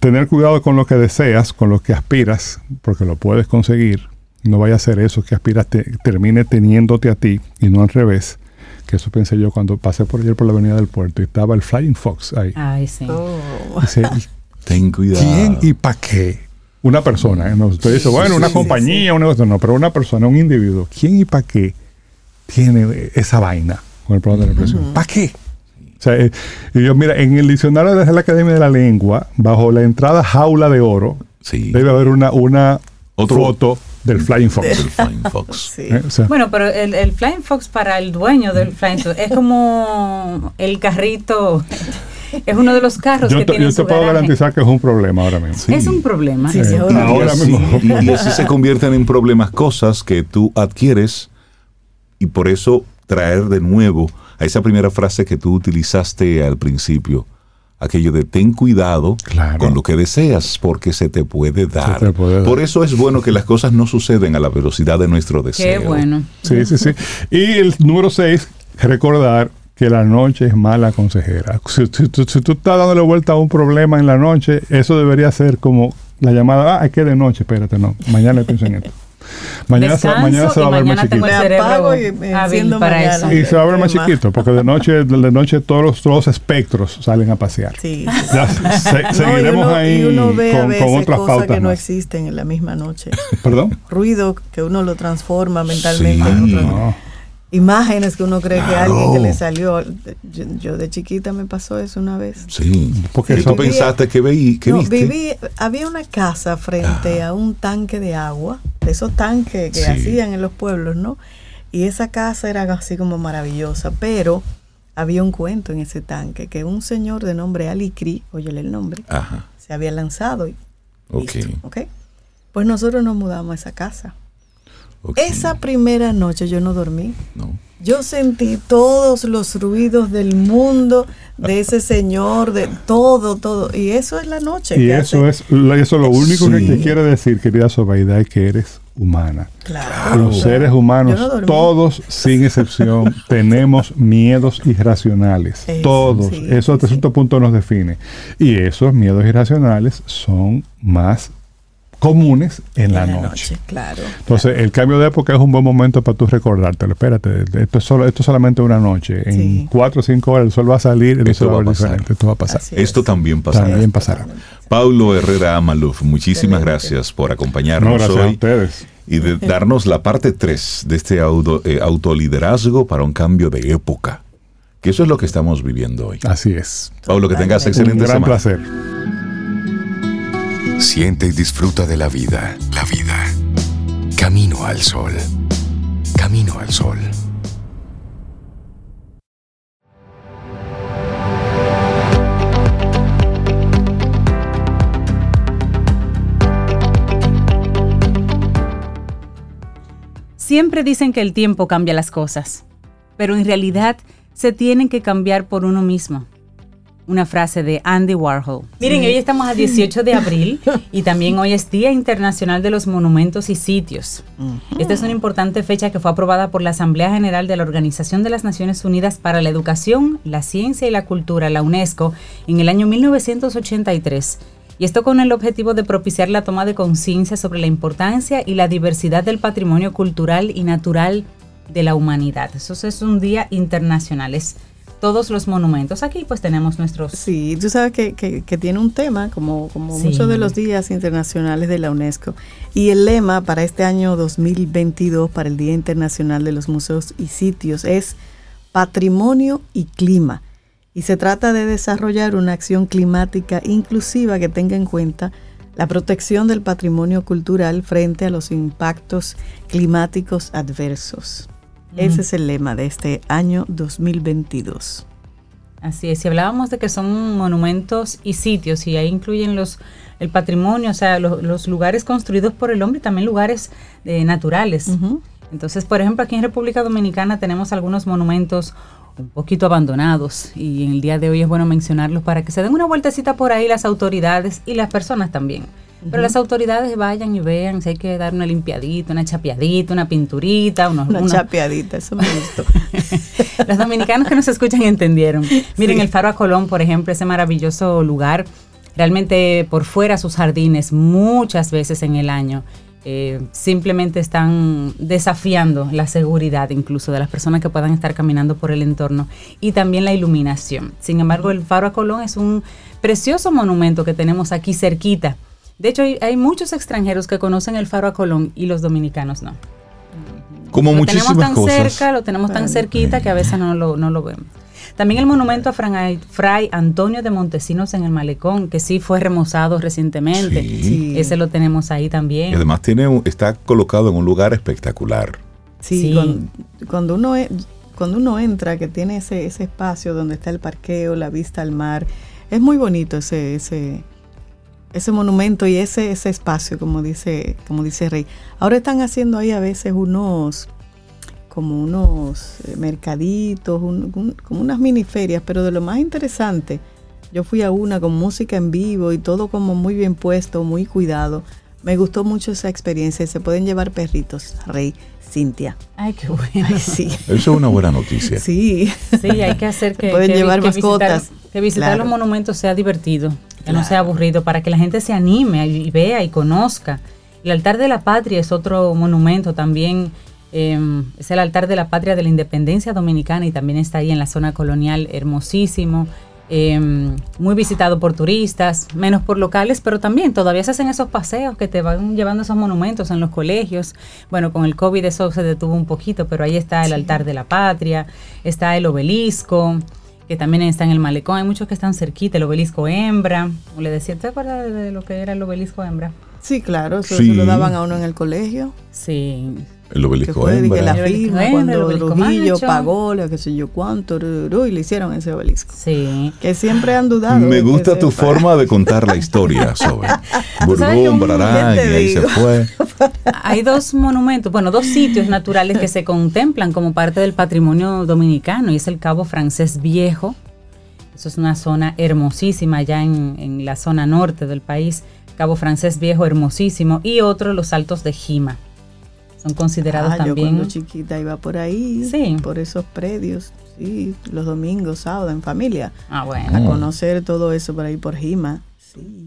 Tener cuidado con lo que deseas, con lo que aspiras, porque lo puedes conseguir no vaya a ser eso que aspiras termine teniéndote a ti y no al revés. Que eso pensé yo cuando pasé por ayer por la avenida del puerto y estaba el Flying Fox ahí.
Ay, sí. Oh.
Ten cuidado.
¿Quién y para qué? Una persona. ¿eh? usted dice, bueno, una compañía, un negocio. No, pero una persona, un individuo. ¿Quién y para qué tiene esa vaina con el problema de la presión? ¿Para qué? O sea, eh, y yo, mira, en el diccionario de la Academia de la Lengua, bajo la entrada jaula de oro, debe haber una, una foto del Flying Fox.
Del Flying Fox.
Eh, bueno, pero el, el, Flying Fox para el dueño del Flying Fox es como el carrito. Es uno de los carros
yo
que tiene
Yo te puedo garantizar que es un problema ahora mismo.
Es un problema.
Sí, ahora mismo. Y así se convierten en problemas cosas que tú adquieres y por eso traer de nuevo a esa primera frase que tú utilizaste al principio aquello de ten cuidado con lo que deseas porque se te puede dar. Por eso es bueno que las cosas no suceden a la velocidad de nuestro deseo.
Qué bueno.
Sí, sí, sí. Y el número 6, recordar que la noche es mala consejera. Si, tú estás dándole vuelta a un problema en la noche, eso debería ser como la llamada, ah, es que de noche, espérate, no, mañana pienso en esto. Mañana, se, mañana se va a ver más chiquito.
y, para eso.
y se va a ver más chiquito, porque de noche, de noche todos los, todos espectros salen a pasear.
Sí.
seguiremos ahí con, otras cosas
que no existen en la misma noche.
¿Perdón?
Ruido que uno lo transforma mentalmente en otro imágenes que uno cree que alguien que le salió. Yo, de chiquita me pasó eso una vez.
Sí, porque tú pensaste que veí, que
Viví, había una casa frente a un tanque de agua, de esos tanques que hacían en los pueblos, ¿no? Y esa casa era así como maravillosa, pero había un cuento en ese tanque que un señor de nombre Alicri, óyele el nombre, se había lanzado. Y, ok. Pues nosotros nos mudamos a esa casa. Esa primera noche yo no dormí. Yo sentí todos los ruidos del mundo, de ese señor, de todo, todo. Y eso es la noche.
Y eso es eso lo único que te quiere decir, querida Sobaida, es que eres humana.
Claro.
Los seres humanos, todos sin excepción, tenemos miedos irracionales. todos. eso hasta cierto punto nos define. Y esos miedos irracionales son más comunes en, la, noche.
Claro.
Entonces, el cambio de época es un buen momento para tú recordártelo. Espérate, esto es, solo, esto solamente una noche. En cuatro o cinco horas el sol va a salir y esto va a diferente. Esto va a pasar.
Esto también pasará.
También pasará.
Paulo Herrera Amaluf, muchísimas gracias por acompañarnos
gracias
hoy.
A ustedes.
Y de darnos la parte 3 de este auto, eh, autoliderazgo para un cambio de época. Que eso es lo que estamos viviendo hoy.
Así es.
Paulo, que tengas excelente
un gran placer.
Siente y disfruta de la vida. La vida. Camino al sol. Camino al sol.
Siempre dicen que el tiempo cambia las cosas, pero en realidad se tienen que cambiar por uno mismo una frase de Andy Warhol. Miren, hoy estamos a 18 de abril y también hoy es Día Internacional de los Monumentos y Sitios. Esta es una importante fecha que fue aprobada por la Asamblea General de la Organización de las Naciones Unidas para la Educación, la Ciencia y la Cultura, la UNESCO, en el año 1983. Y esto con el objetivo de propiciar la toma de conciencia sobre la importancia y la diversidad del patrimonio cultural y natural de la humanidad. Eso es un día internacional. Es todos los monumentos. Aquí pues tenemos nuestros...
Sí, tú sabes que, que, tiene un tema, como, como muchos de los días internacionales de la UNESCO. Y el lema para este año 2022, para el Día Internacional de los Museos y Sitios, es Patrimonio y Clima. Y se trata de desarrollar una acción climática inclusiva que tenga en cuenta la protección del patrimonio cultural frente a los impactos climáticos adversos. Ese es el lema de este año 2022.
Así es, si hablábamos de que son monumentos y sitios, y ahí incluyen los el patrimonio, o sea, los, lugares construidos por el hombre y también lugares eh, naturales. Entonces, por ejemplo, aquí en República Dominicana tenemos algunos monumentos un poquito abandonados y en el día de hoy es bueno mencionarlos para que se den una vueltecita por ahí las autoridades y las personas también. Pero las autoridades vayan y vean si hay que dar una limpiadita, una chapeadita, una pinturita. Unos,
una chapeadita, eso me gustó.
Los dominicanos que nos escuchan entendieron. Miren, el Faro a Colón, por ejemplo, ese maravilloso lugar. Realmente por fuera sus jardines muchas veces en el año eh, simplemente están desafiando la seguridad incluso de las personas que puedan estar caminando por el entorno y también la iluminación. Sin embargo, el Faro a Colón es un precioso monumento que tenemos aquí cerquita de hecho, hay, muchos extranjeros que conocen el Faro a Colón y los dominicanos no.
Como lo
tenemos tan cerca, lo tenemos tan cerquita que a veces no lo, no lo vemos. También el monumento a Fray, Antonio de Montesinos en el Malecón, que sí fue remozado recientemente. Ese lo tenemos ahí también.
Y además tiene está colocado en un lugar espectacular.
Sí, Cuando, uno, cuando uno entra, que tiene ese, ese espacio donde está el parqueo, la vista al mar, es muy bonito ese, ese, ese monumento y ese, ese espacio, como dice, como dice Rey. Ahora están haciendo ahí a veces unos como unos eh, mercaditos, como unas mini ferias, pero de lo más interesante, yo fui a una con música en vivo y todo como muy bien puesto, muy cuidado. Me gustó mucho esa experiencia. Se pueden llevar perritos, Rey, Cintia.
Ay, qué bueno.
sí. Eso es una buena noticia.
Sí.
Sí, hay que hacer que,
pueden llevar mascotas.
Visitar, que visitar los monumentos sea divertido, que no sea aburrido, para que la gente se anime y vea y conozca. El altar de la patria es otro monumento también Em, es el altar de la patria de la independencia dominicana y también está ahí en la zona colonial, hermosísimo. Em, muy visitado por turistas, menos por locales, pero también todavía se hacen esos paseos que te van llevando esos monumentos en los colegios. Bueno, con el COVID eso se detuvo un poquito, pero ahí está el altar de la patria, está el obelisco, que también está en el malecón. Hay muchos que están cerquita, el obelisco hembra. le decía, ¿te acuerdas de lo que era el obelisco hembra?
Sí, claro, eso se lo daban a uno en el colegio.
Sí,
el obelisco hembra.
la firma, cuando Trujillo pagó, lo que sé yo cuánto, y le hicieron ese obelisco.
Sí.
Que siempre han dudado.
Me gusta tu forma de contar la historia sobre Burbón, Brarán, y ahí se fue.
Hay dos monumentos, bueno, dos sitios naturales que se contemplan como parte del patrimonio dominicano, y es el Cabo Francés Viejo. Eso es una zona hermosísima allá en, en la zona norte del país. Cabo Francés Viejo, hermosísimo. Y otro, los Altos de Jima son considerados ah, también. Yo
cuando chiquita iba por ahí, por esos predios, sí, los domingos, sábados en familia.
Ah, bueno.
A conocer todo eso por ahí por Jima.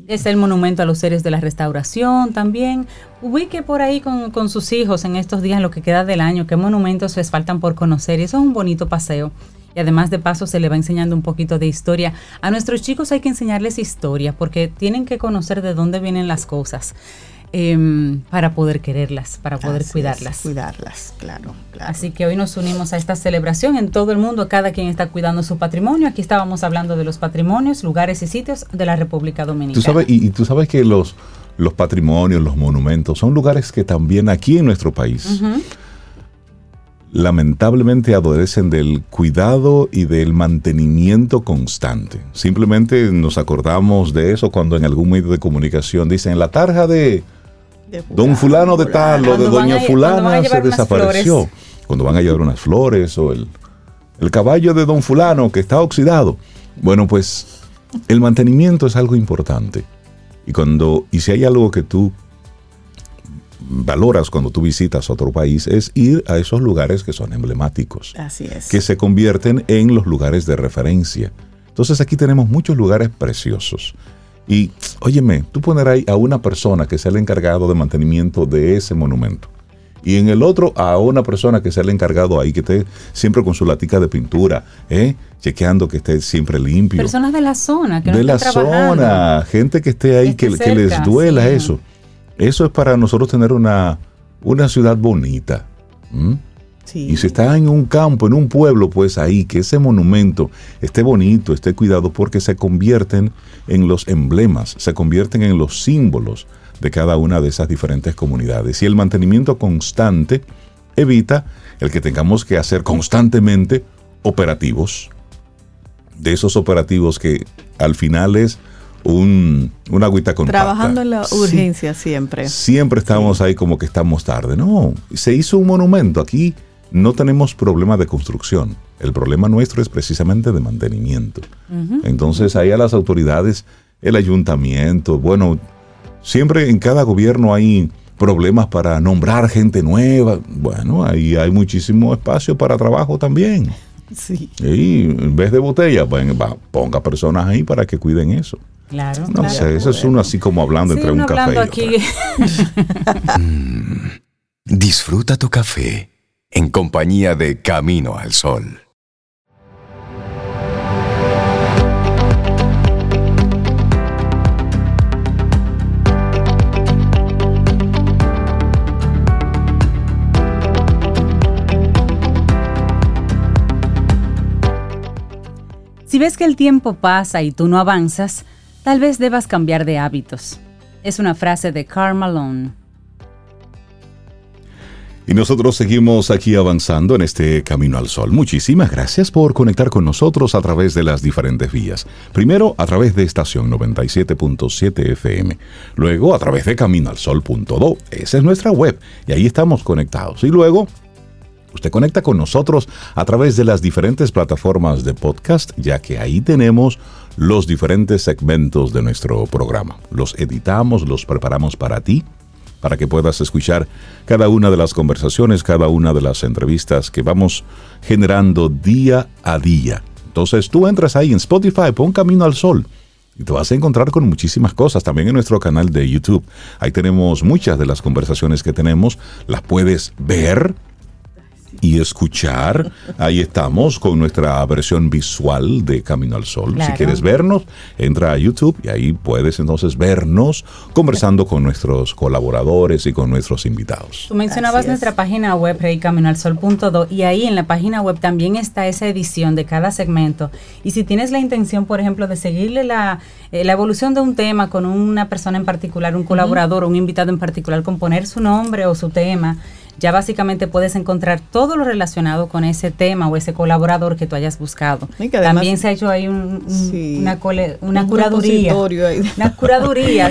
Es el monumento a los seres de la restauración también. Ubique por ahí con, con, sus hijos en estos días, lo que queda del año, qué monumentos les faltan por conocer. Y eso es un bonito paseo. Y además de paso se le va enseñando un poquito de historia. A nuestros chicos hay que enseñarles historia porque tienen que conocer de dónde vienen las cosas. Em, para poder quererlas, para poder cuidarlas.
cuidarlas, claro,
Así que hoy nos unimos a esta celebración en todo el mundo, cada quien está cuidando su patrimonio. Aquí estábamos hablando de los patrimonios, lugares y sitios de la República Dominicana.
Tú sabes, y, tú sabes que los, los patrimonios, los monumentos, son lugares que también aquí en nuestro país lamentablemente adolecen del cuidado y del mantenimiento constante. Simplemente nos acordamos de eso cuando en algún medio de comunicación dicen la tarja de don fulano de tal o de doña fulana se desapareció. Cuando van a llevar unas flores o el, el caballo de don fulano que está oxidado. Bueno, pues el mantenimiento es algo importante. Y cuando y si hay algo que tú valoras cuando tú visitas otro país es ir a esos lugares que son emblemáticos.
Así es.
Que se convierten en los lugares de referencia. Entonces aquí tenemos muchos lugares preciosos. Y, óyeme, tú poner ahí a una persona que sea el encargado de mantenimiento de ese monumento. Y en el otro a una persona que sea el encargado ahí, que esté siempre con su latica de pintura, ¿eh? chequeando que esté siempre limpio.
Personas de la zona, que
De la zona, gente que esté ahí, que, les duela eso. Eso es para nosotros tener una, una ciudad bonita. Y si está en un campo, en un pueblo, pues ahí, que ese monumento esté bonito, esté cuidado, porque se convierten en los emblemas, se convierten en los símbolos de cada una de esas diferentes comunidades. Y el mantenimiento constante evita el que tengamos que hacer constantemente operativos. De esos operativos que al final es un, una agüita con
Trabajando en la urgencia siempre.
Siempre estamos ahí como que estamos tarde. No, se hizo un monumento aquí no tenemos problema de construcción. El problema nuestro es precisamente de mantenimiento. Entonces, ahí a las autoridades, el ayuntamiento, bueno, siempre en cada gobierno hay problemas para nombrar gente nueva. Bueno, ahí hay muchísimo espacio para trabajo también.
Sí.
Y en vez de botella, ponga personas ahí para que cuiden eso.
Claro.
No sé, eso es uno así como hablando entre un café. Aquí.
Mm. disfruta tu café en compañía de Camino al Sol.
si ves que el tiempo pasa y tú no avanzas, tal vez debas cambiar de hábitos. Es una frase de Karl Malone.
Y nosotros seguimos aquí avanzando en este Camino al Sol. Muchísimas gracias por conectar con nosotros a través de las diferentes vías. Primero a través de estación 97.7 FM. Luego a través de caminoalsol.do. Esa es nuestra web y ahí estamos conectados. Y luego Usted conecta con nosotros a través de las diferentes plataformas de podcast, ya que ahí tenemos los diferentes segmentos de nuestro programa. Los editamos, los preparamos para ti para que puedas escuchar cada una de las conversaciones, cada una de las entrevistas que vamos generando día a día. Entonces tú entras ahí en Spotify, pon Camino al Sol y te vas a encontrar con muchísimas cosas. También en nuestro canal de YouTube. Ahí tenemos muchas de las conversaciones que tenemos. Las puedes ver y escuchar. Ahí estamos con nuestra versión visual de Camino al Sol. Si quieres vernos, entra a YouTube y ahí puedes entonces vernos conversando con nuestros colaboradores y con nuestros invitados.
Tú mencionabas nuestra página web, reycaminoalsol.do, y ahí en la página web también está esa edición de cada segmento. Y si tienes la intención, por ejemplo, de seguirle la, eh, la evolución de un tema con una persona en particular, un colaborador o un invitado en particular, con poner su nombre o su tema, ya básicamente puedes encontrar todo lo relacionado con ese tema o ese colaborador que tú hayas buscado. También se ha hecho ahí una, una curaduría. Una curaduría.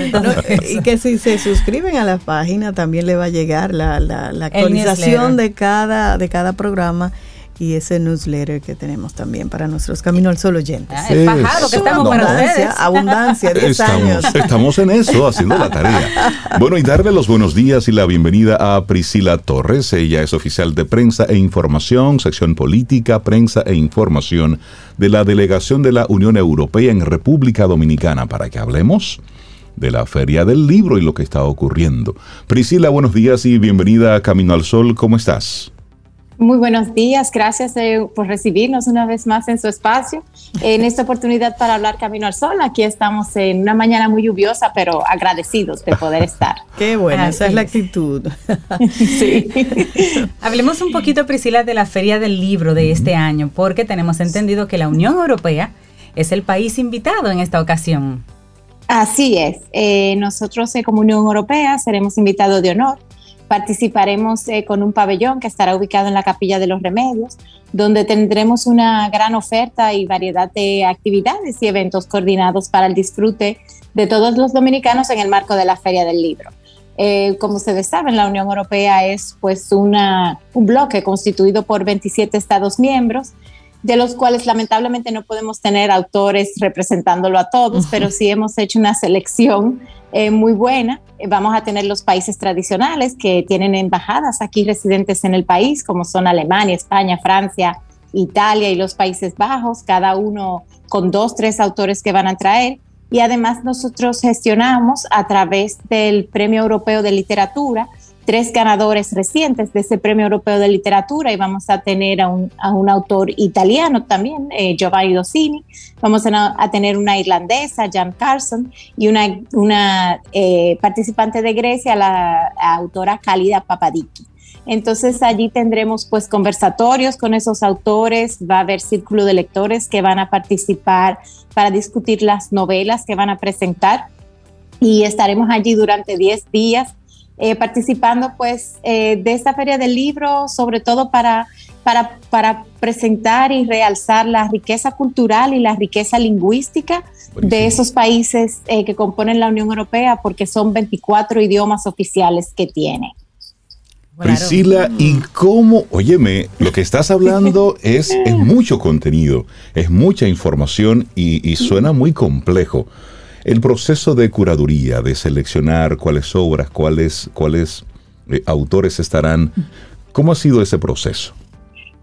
y que si se suscriben a la página también le va a llegar la, la, la actualización de cada, de cada programa y ese newsletter que tenemos también para nuestros Camino al Sol oyentes.
Ah, el que estamos
abundancia, abundancia,
estamos, Estamos en eso, haciendo la tarea. Bueno, y darle los buenos días y la bienvenida a Priscila Torres. Ella es oficial de prensa e información, sección política, prensa e información de la delegación de la Unión Europea en República Dominicana, para que hablemos de la Feria del Libro y lo que está ocurriendo. Priscila, buenos días y bienvenida a Camino al Sol. ¿Cómo estás?
Muy buenos días, gracias eh, por recibirnos una vez más en su espacio. En esta oportunidad para hablar Camino al Sol, aquí estamos en una mañana muy lluviosa, pero agradecidos de poder estar.
Qué bueno, esa es la actitud.
sí. Hablemos un poquito, Priscila, de la Feria del Libro de este año, porque tenemos entendido que la Unión Europea es el país invitado en esta ocasión.
Así es, eh, nosotros eh, como Unión Europea seremos invitados de honor participaremos eh, con un pabellón que estará ubicado en la Capilla de los Remedios, donde tendremos una gran oferta y variedad de actividades y eventos coordinados para el disfrute de todos los dominicanos en el marco de la Feria del Libro. Eh, como ustedes saben, la Unión Europea es pues una, un bloque constituido por 27 Estados miembros de los cuales lamentablemente no podemos tener autores representándolo a todos, pero sí hemos hecho una selección eh, muy buena. Vamos a tener los países tradicionales que tienen embajadas aquí residentes en el país, como son Alemania, España, Francia, Italia y los Países Bajos, cada uno con dos, tres autores que van a traer. Y además nosotros gestionamos a través del Premio Europeo de Literatura tres ganadores recientes de ese Premio Europeo de Literatura y vamos a tener a un, autor italiano también, eh, Giovanni Dossini, vamos a, tener una irlandesa, Jan Carson, y una, una eh, participante de Grecia, la autora Khalida Papadiki. Entonces allí tendremos pues conversatorios con esos autores, va a haber círculo de lectores que van a participar para discutir las novelas que van a presentar. Y estaremos allí durante 10 días eh, participando pues eh, de esta feria del libro, sobre todo para, para, para, presentar y realzar la riqueza cultural y la riqueza lingüística de esos países eh, que componen la Unión Europea, porque son 24 idiomas oficiales que tiene.
Priscila, ¿y cómo? Óyeme, lo que estás hablando es, es mucho contenido, es mucha información y, y suena muy complejo. El proceso de curaduría, de seleccionar cuáles obras, cuáles, cuáles eh, autores estarán, ¿cómo ha sido ese proceso?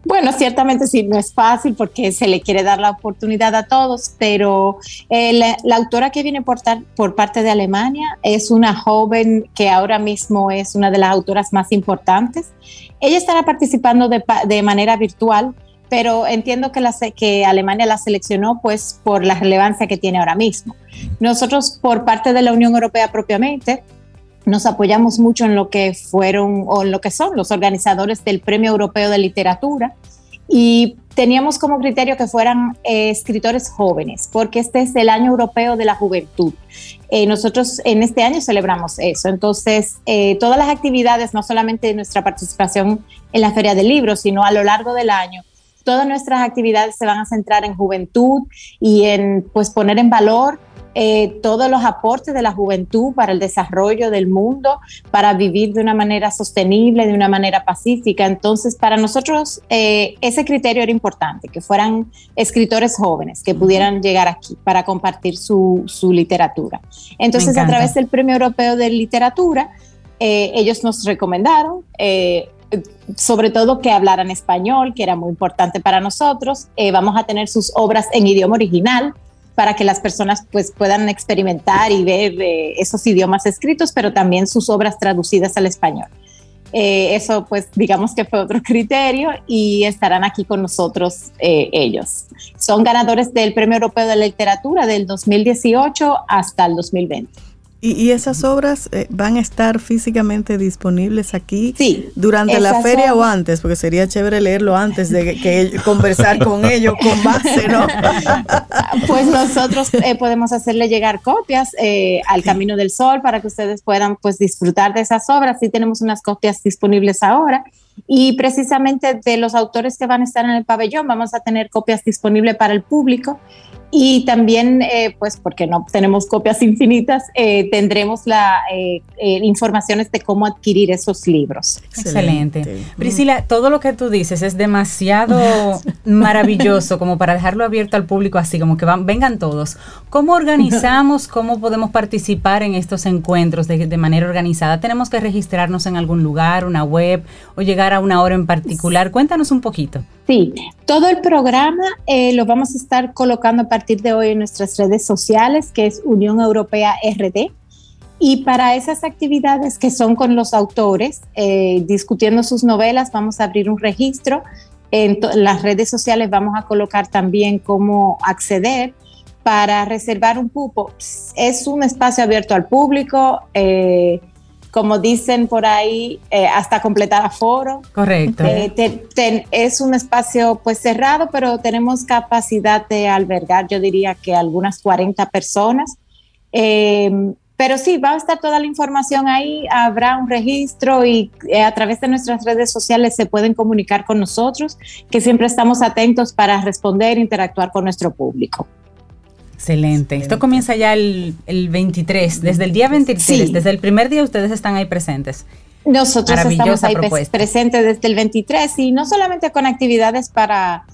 Bueno, ciertamente sí, no es fácil porque se le quiere dar la oportunidad a todos, pero eh, la, autora que viene por, por parte de Alemania es una joven que ahora mismo es una de las autoras más importantes. Ella estará participando de, de manera virtual, pero entiendo que, la, que Alemania la seleccionó pues por la relevancia que tiene ahora mismo. Nosotros por parte de la Unión Europea propiamente nos apoyamos mucho en lo que fueron o en lo que son los organizadores del Premio Europeo de Literatura y teníamos como criterio que fueran eh, escritores jóvenes, porque este es el año europeo de la juventud. Eh, nosotros en este año celebramos eso, entonces eh, todas las actividades, no solamente nuestra participación en la Feria del Libro, sino a lo largo del año, todas nuestras actividades se van a centrar en juventud y en pues poner en valor eh, todos los aportes de la juventud para el desarrollo del mundo, para vivir de una manera sostenible, de una manera pacífica. Entonces, para nosotros eh, ese criterio era importante, que fueran escritores jóvenes que pudieran llegar aquí para compartir su, literatura. Entonces, a través del Premio Europeo de Literatura, eh, ellos nos recomendaron sobre todo que hablaran español, que era muy importante para nosotros. vamos a tener sus obras en idioma original, para que las personas pues puedan experimentar y ver eh, esos idiomas escritos, pero también sus obras traducidas al español. Eh, eso pues digamos que fue otro criterio y estarán aquí con nosotros eh, ellos. Son ganadores del Premio Europeo de Literatura del 2018 hasta el 2020.
¿Y, esas obras eh, van a estar físicamente disponibles aquí durante la feria o antes? Porque sería chévere leerlo antes de que, conversar con ellos con base, ¿no?
pues nosotros eh, podemos hacerle llegar copias eh, al Camino del Sol para que ustedes puedan pues disfrutar de esas obras. Sí tenemos unas copias disponibles ahora. Y precisamente de los autores que van a estar en el pabellón, vamos a tener copias disponibles para el público y también, eh, pues porque no tenemos copias infinitas, eh, tendremos la eh, informaciones de cómo adquirir esos libros.
Excelente. Priscila, todo lo que tú dices es demasiado maravilloso como para dejarlo abierto al público así, como que van, vengan todos. ¿Cómo organizamos, cómo podemos participar en estos encuentros de, de manera organizada? ¿Tenemos que registrarnos en algún lugar, una web o llegar a una hora en particular? Cuéntanos un poquito.
Sí, todo el programa eh, lo vamos a estar colocando a partir de hoy en nuestras redes sociales, que es Unión Europea RD. Y para esas actividades que son con los autores, eh, discutiendo sus novelas, vamos a abrir un registro. En las redes sociales vamos a colocar también cómo acceder para reservar un cupo. Es un espacio abierto al público. Eh, como dicen por ahí, eh, hasta completar aforo.
Correcto.
Eh, es un espacio pues cerrado, pero tenemos capacidad de albergar, yo diría que algunas 40 personas. Eh, pero sí, va a estar toda la información ahí, habrá un registro y a través de nuestras redes sociales se pueden comunicar con nosotros, que siempre estamos atentos para responder e interactuar con nuestro público.
Excelente. Esto comienza ya el, 23, desde el día 23, desde el primer día ustedes están ahí presentes.
Nosotros estamos ahí presentes desde el 23 y no solamente con actividades para,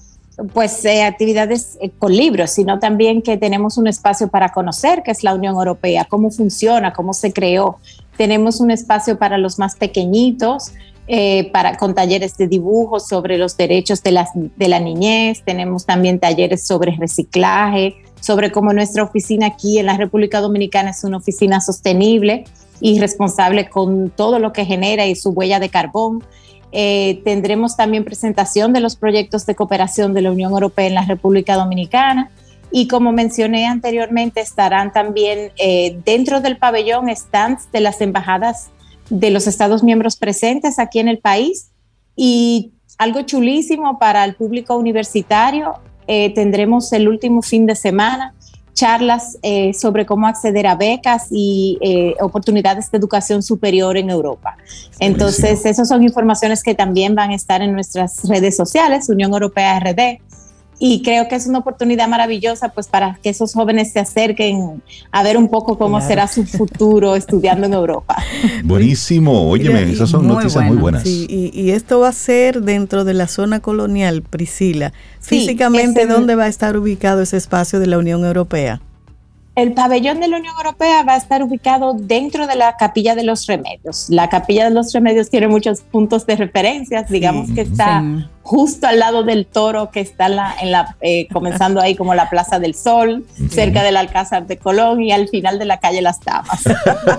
pues, eh, actividades eh, con libros, sino también que tenemos un espacio para conocer qué es la Unión Europea, cómo funciona, cómo se creó. Tenemos un espacio para los más pequeñitos, eh, para, con talleres de dibujo sobre los derechos de, las, de la niñez, tenemos también talleres sobre reciclaje, sobre cómo nuestra oficina aquí en la República Dominicana es una oficina sostenible y responsable con todo lo que genera y su huella de carbón. Eh, tendremos también presentación de los proyectos de cooperación de la Unión Europea en la República Dominicana. Y como mencioné anteriormente, estarán también eh, dentro del pabellón stands de las embajadas de los Estados miembros presentes aquí en el país. Y algo chulísimo para el público universitario, eh, tendremos el último fin de semana charlas eh, sobre cómo acceder a becas y eh, oportunidades de educación superior en Europa. Entonces, esas son informaciones que también van a estar en nuestras redes sociales, Unión Europea RD, y creo que es una oportunidad maravillosa pues para que esos jóvenes se acerquen a ver un poco cómo será su futuro estudiando en Europa.
Buenísimo, óyeme, esas son noticias muy buenas.
Sí, y, esto va a ser dentro de la zona colonial, Priscila. Físicamente, ¿dónde va a estar ubicado ese espacio de la Unión Europea?
El pabellón de la Unión Europea va a estar ubicado dentro de la Capilla de los Remedios. La Capilla de los Remedios tiene muchos puntos de referencias, digamos que está justo al lado del toro que está en la, eh, comenzando ahí como la Plaza del Sol, cerca del Alcázar de Colón y al final de la calle Las Tamas.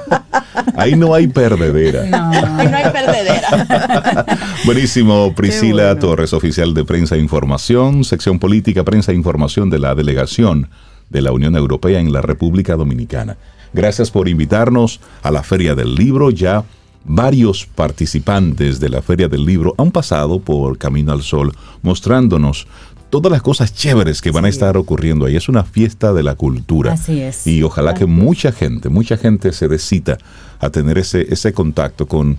ahí no hay perdedera.
No, ahí no hay perdedera.
Buenísimo, Priscila Torres, oficial de Prensa e Información, sección política, Prensa e Información de la delegación de la Unión Europea en la República Dominicana. Gracias por invitarnos a la Feria del Libro. Ya varios participantes de la Feria del Libro han pasado por Camino al Sol mostrándonos todas las cosas chéveres que van a estar ocurriendo ahí. Es una fiesta de la cultura.
Así es.
Y ojalá que mucha gente, mucha gente se decita a tener ese, ese contacto con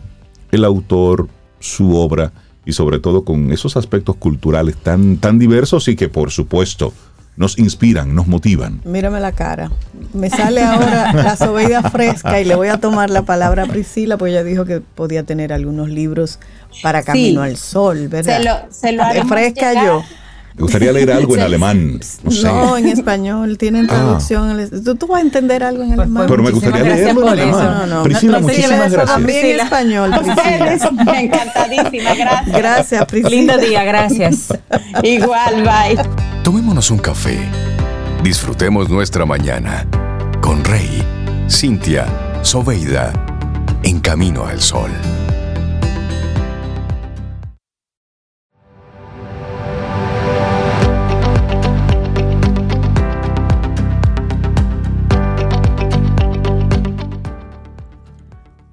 el autor, su obra y sobre todo con esos aspectos culturales tan, tan diversos y que por supuesto nos inspiran, nos motivan.
Mírame la cara. Me sale ahora la sobeida fresca y le voy a tomar la palabra a Priscila, porque ella dijo que podía tener algunos libros para Camino al Sol, ¿verdad?
Se lo, se lo
fresca yo.
Me gustaría leer algo en alemán.
No, en español. Tienen ah. traducción. ¿Tú, vas a entender algo en pues, alemán.
Pero me gustaría leerlo en alemán. No, no. Priscila, muchísimas gracias.
También en español,
Priscila. Encantadísima, gracias.
Gracias, Priscila.
Lindo día, gracias.
Igual, bye.
Tomémonos un café. Disfrutemos nuestra mañana con Rey, Cintia, Soveida, en camino al sol.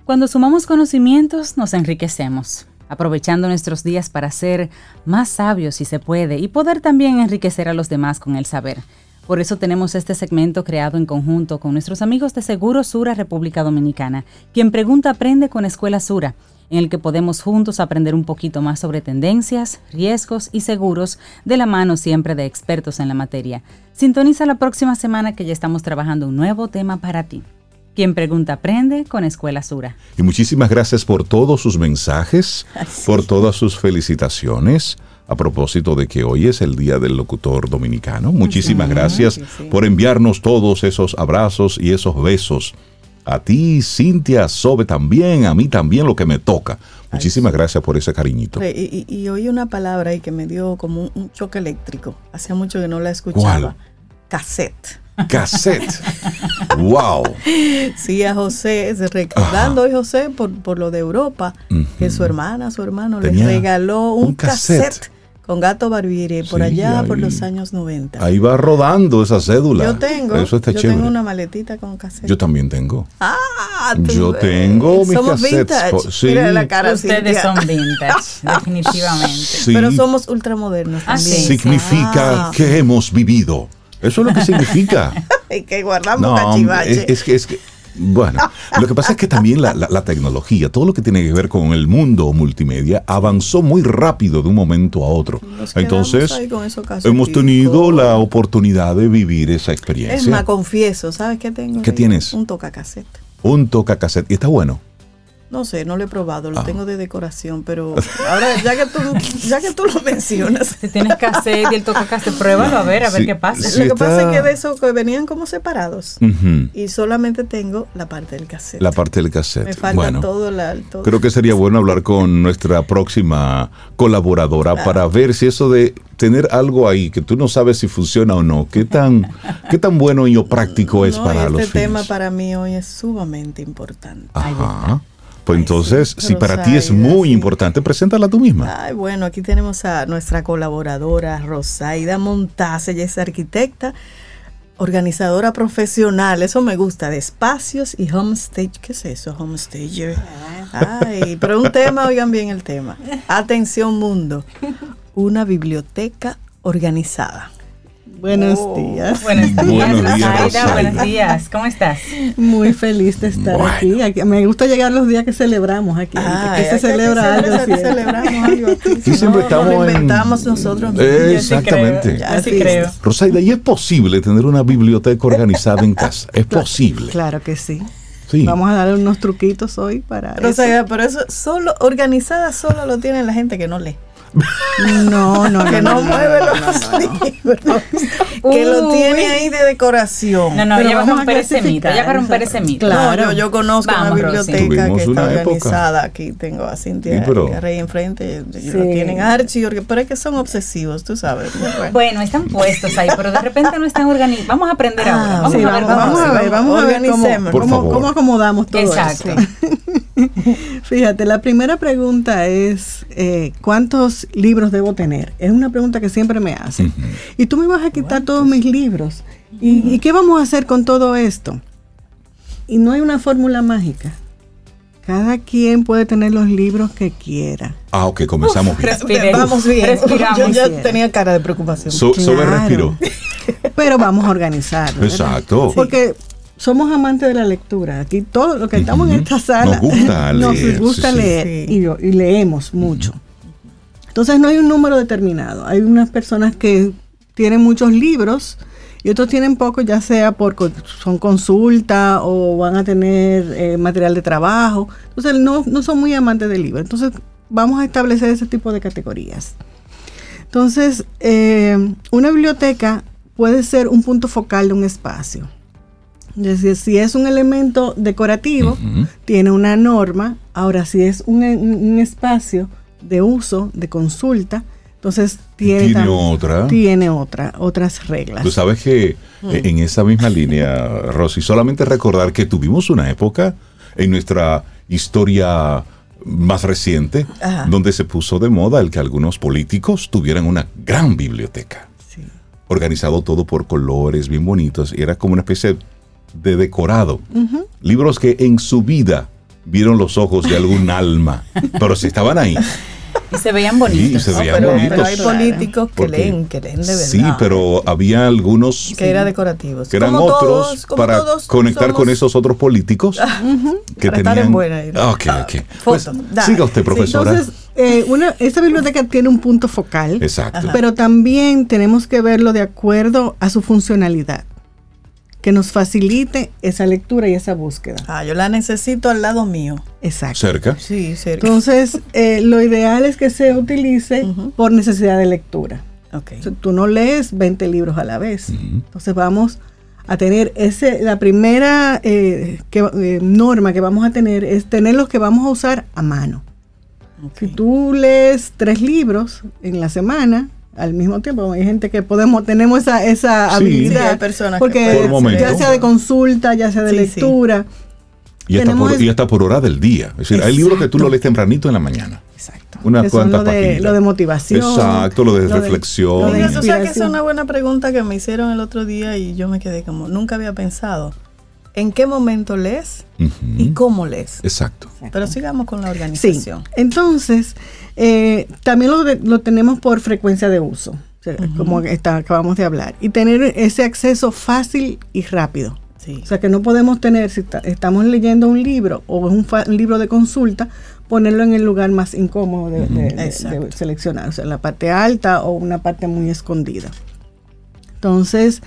Cuando sumamos conocimientos, nos enriquecemos, aprovechando nuestros días para ser más sabios si se puede y poder también enriquecer a los demás con el saber. Por eso tenemos este segmento creado en conjunto con nuestros amigos de Seguro Sura República Dominicana, quien pregunta aprende con Escuela Sura, en el que podemos juntos aprender un poquito más sobre tendencias, riesgos y seguros de la mano siempre de expertos en la materia. Sintoniza la próxima semana que ya estamos trabajando un nuevo tema para ti. Quien pregunta aprende con Escuela Sura.
Y muchísimas gracias por todos sus mensajes, por todas sus felicitaciones. A propósito de que hoy es el Día del Locutor Dominicano, muchísimas gracias por enviarnos todos esos abrazos y esos besos. A ti, Cintia, Sobe también, a mí también lo que me toca. Muchísimas gracias por ese cariñito.
Y, y, oí una palabra ahí que me dio como un, choque eléctrico. Hacía mucho que no la escuchaba. Cassette.
Cassette. wow.
Sí, a José, recordando hoy José por, por lo de Europa, que su hermana, su hermano le regaló un, cassette. con Gato Barbieri por allá por los años 90.
Ahí va rodando esa cédula.
Yo tengo. Eso está yo tengo una maletita con cassette.
Yo también tengo.
Ah,
yo tengo mis
somos Vintage.
Sí.
Mira la cara.
Ustedes son vintage, definitivamente.
Pero somos ultramodernos ah, también.
Significa ah. que hemos vivido eso es lo que significa.
y que guardamos cachivache.
Es, que, es que, bueno, lo que pasa es que también la, la, tecnología, todo lo que tiene que ver con el mundo multimedia, avanzó muy rápido de un momento a otro. Entonces, hemos tenido la oportunidad de vivir esa experiencia. Es
más, confieso, ¿sabes qué tengo?
¿Qué tienes?
Un tocacassette.
Un tocacassette. ¿Y está bueno?
No sé, no lo he probado, lo ah. tengo de decoración, pero ahora ya que tú, ya que tú lo mencionas.
Si tienes cassette y el toca cassette, pruébalo a ver, a ver qué pasa.
lo que pasa es que de eso que venían como separados y solamente tengo la parte del cassette.
La parte del cassette.
Me falta todo el alto.
Creo que sería bueno hablar con nuestra próxima colaboradora para ver si eso de tener algo ahí que tú no sabes si funciona o no, qué tan, qué tan bueno y o práctico es para este los
Este tema para mí hoy es sumamente importante.
Ajá. Pues entonces, si para ti es muy importante, preséntala tú misma.
Ay, bueno, aquí tenemos a nuestra colaboradora Rosaida Montaz, ella es arquitecta, organizadora profesional, eso me gusta, de espacios y homestage. ¿Qué es eso, homestager? Ay, pero un tema, oigan bien el tema. Atención mundo, una biblioteca organizada. Buenos oh. días.
Buenos días, Buenos días. ¿Cómo estás?
Muy feliz de estar aquí. Me gusta llegar los días que celebramos aquí. que se celebra algo así. Celebramos algo
aquí. siempre estamos
lo inventamos nosotros.
exactamente.
Así creo.
Rosaida, ¿y es posible tener una biblioteca organizada en casa? ¿Es posible?
Claro que sí. Sí. Vamos a darle unos truquitos hoy para. Rosaida, pero eso solo organizada solo lo tiene la gente que no lee. No, no, que no, mueve los libros. Que lo tiene ahí de decoración.
No, no, ya va a romper ese mito. Ya va a romper ese mito.
Claro, yo, conozco una biblioteca que está organizada. Aquí tengo a Cintia Rey enfrente. Lo tienen archi, pero es que son obsesivos, tú sabes.
Bueno. están puestos ahí, pero de repente no están organizados. Vamos a aprender
ah, ahora. Vamos, a ver, vamos, a ver, vamos a ver cómo, cómo, acomodamos todo Exacto. Fíjate, la primera pregunta es, eh, ¿cuántos libros debo tener? Es una pregunta que siempre me hacen. Y tú me vas a quitar todos mis libros. ¿Y, qué vamos a hacer con todo esto? Y no hay una fórmula mágica.
Cada quien puede tener los libros que quiera.
Ah, ok, comenzamos
bien. Vamos bien. Respiramos. Yo ya tenía cara de preocupación.
So, respiro.
Pero vamos a organizarlo.
Exacto.
Porque somos amantes de la lectura. Aquí todos los que estamos en esta sala
nos gusta
leer, nos gusta leer Y, leemos mucho. Entonces no hay un número determinado. Hay unas personas que tienen muchos libros y otros tienen pocos, ya sea porque son consulta o van a tener eh, material de trabajo. Entonces no, no son muy amantes del libro. Entonces vamos a establecer ese tipo de categorías. Entonces, eh, una biblioteca puede ser un punto focal de un espacio. Es decir, si es un elemento decorativo, tiene una norma. Ahora, si es un, un espacio de uso, de consulta, entonces tiene,
otra.
Tiene otra, otras reglas.
Tú sabes que mm. en esa misma línea, Rosy, solamente recordar que tuvimos una época en nuestra historia más reciente donde se puso de moda el que algunos políticos tuvieran una gran biblioteca. Organizado todo por colores bien bonitos. Y era como una especie de decorado. Libros que en su vida vieron los ojos de algún alma, pero si estaban ahí.
Y se veían bonitos.
pero, hay políticos que leen, que leen de verdad.
Sí, pero había algunos
que eran decorativos.
Que eran otros para conectar con esos otros políticos que para tenían. en buena
ah,
ok, ok. Pues, siga usted, profesora.
entonces, eh, una, esta biblioteca tiene un punto focal.
Exacto.
Pero también tenemos que verlo de acuerdo a su funcionalidad que nos facilite esa lectura y esa búsqueda.
Ah, yo la necesito al lado mío.
Exacto.
¿Cerca?
Sí, cerca. Entonces, eh, lo ideal es que se utilice por necesidad de lectura.
Okay.
tú no lees 20 libros a la vez. Entonces vamos a tener ese, la primera eh, eh, norma que vamos a tener es tener los que vamos a usar a mano. Si tú lees tres libros en la semana, al mismo tiempo. Hay gente que podemos, tenemos esa, esa habilidad.
personas
porque ya sea de consulta, ya sea de lectura.
Y hasta, por, y hasta, por, hora del día. Es decir, hay libros que tú lo lees tempranito en la mañana.
Exacto.
Una cuanta lo
de, lo de motivación.
Exacto, lo de reflexión.
De, o sea, que es una buena pregunta que me hicieron el otro día y yo me quedé como, nunca había pensado en qué momento lees y cómo lees.
Exacto.
Pero sigamos con la organización. Entonces, eh, también lo, tenemos por frecuencia de uso, como está, acabamos de hablar, y tener ese acceso fácil y rápido. O sea que no podemos tener, si estamos leyendo un libro o un, un, libro de consulta, ponerlo en el lugar más incómodo de, seleccionar, o sea, la parte alta o una parte muy escondida. Entonces,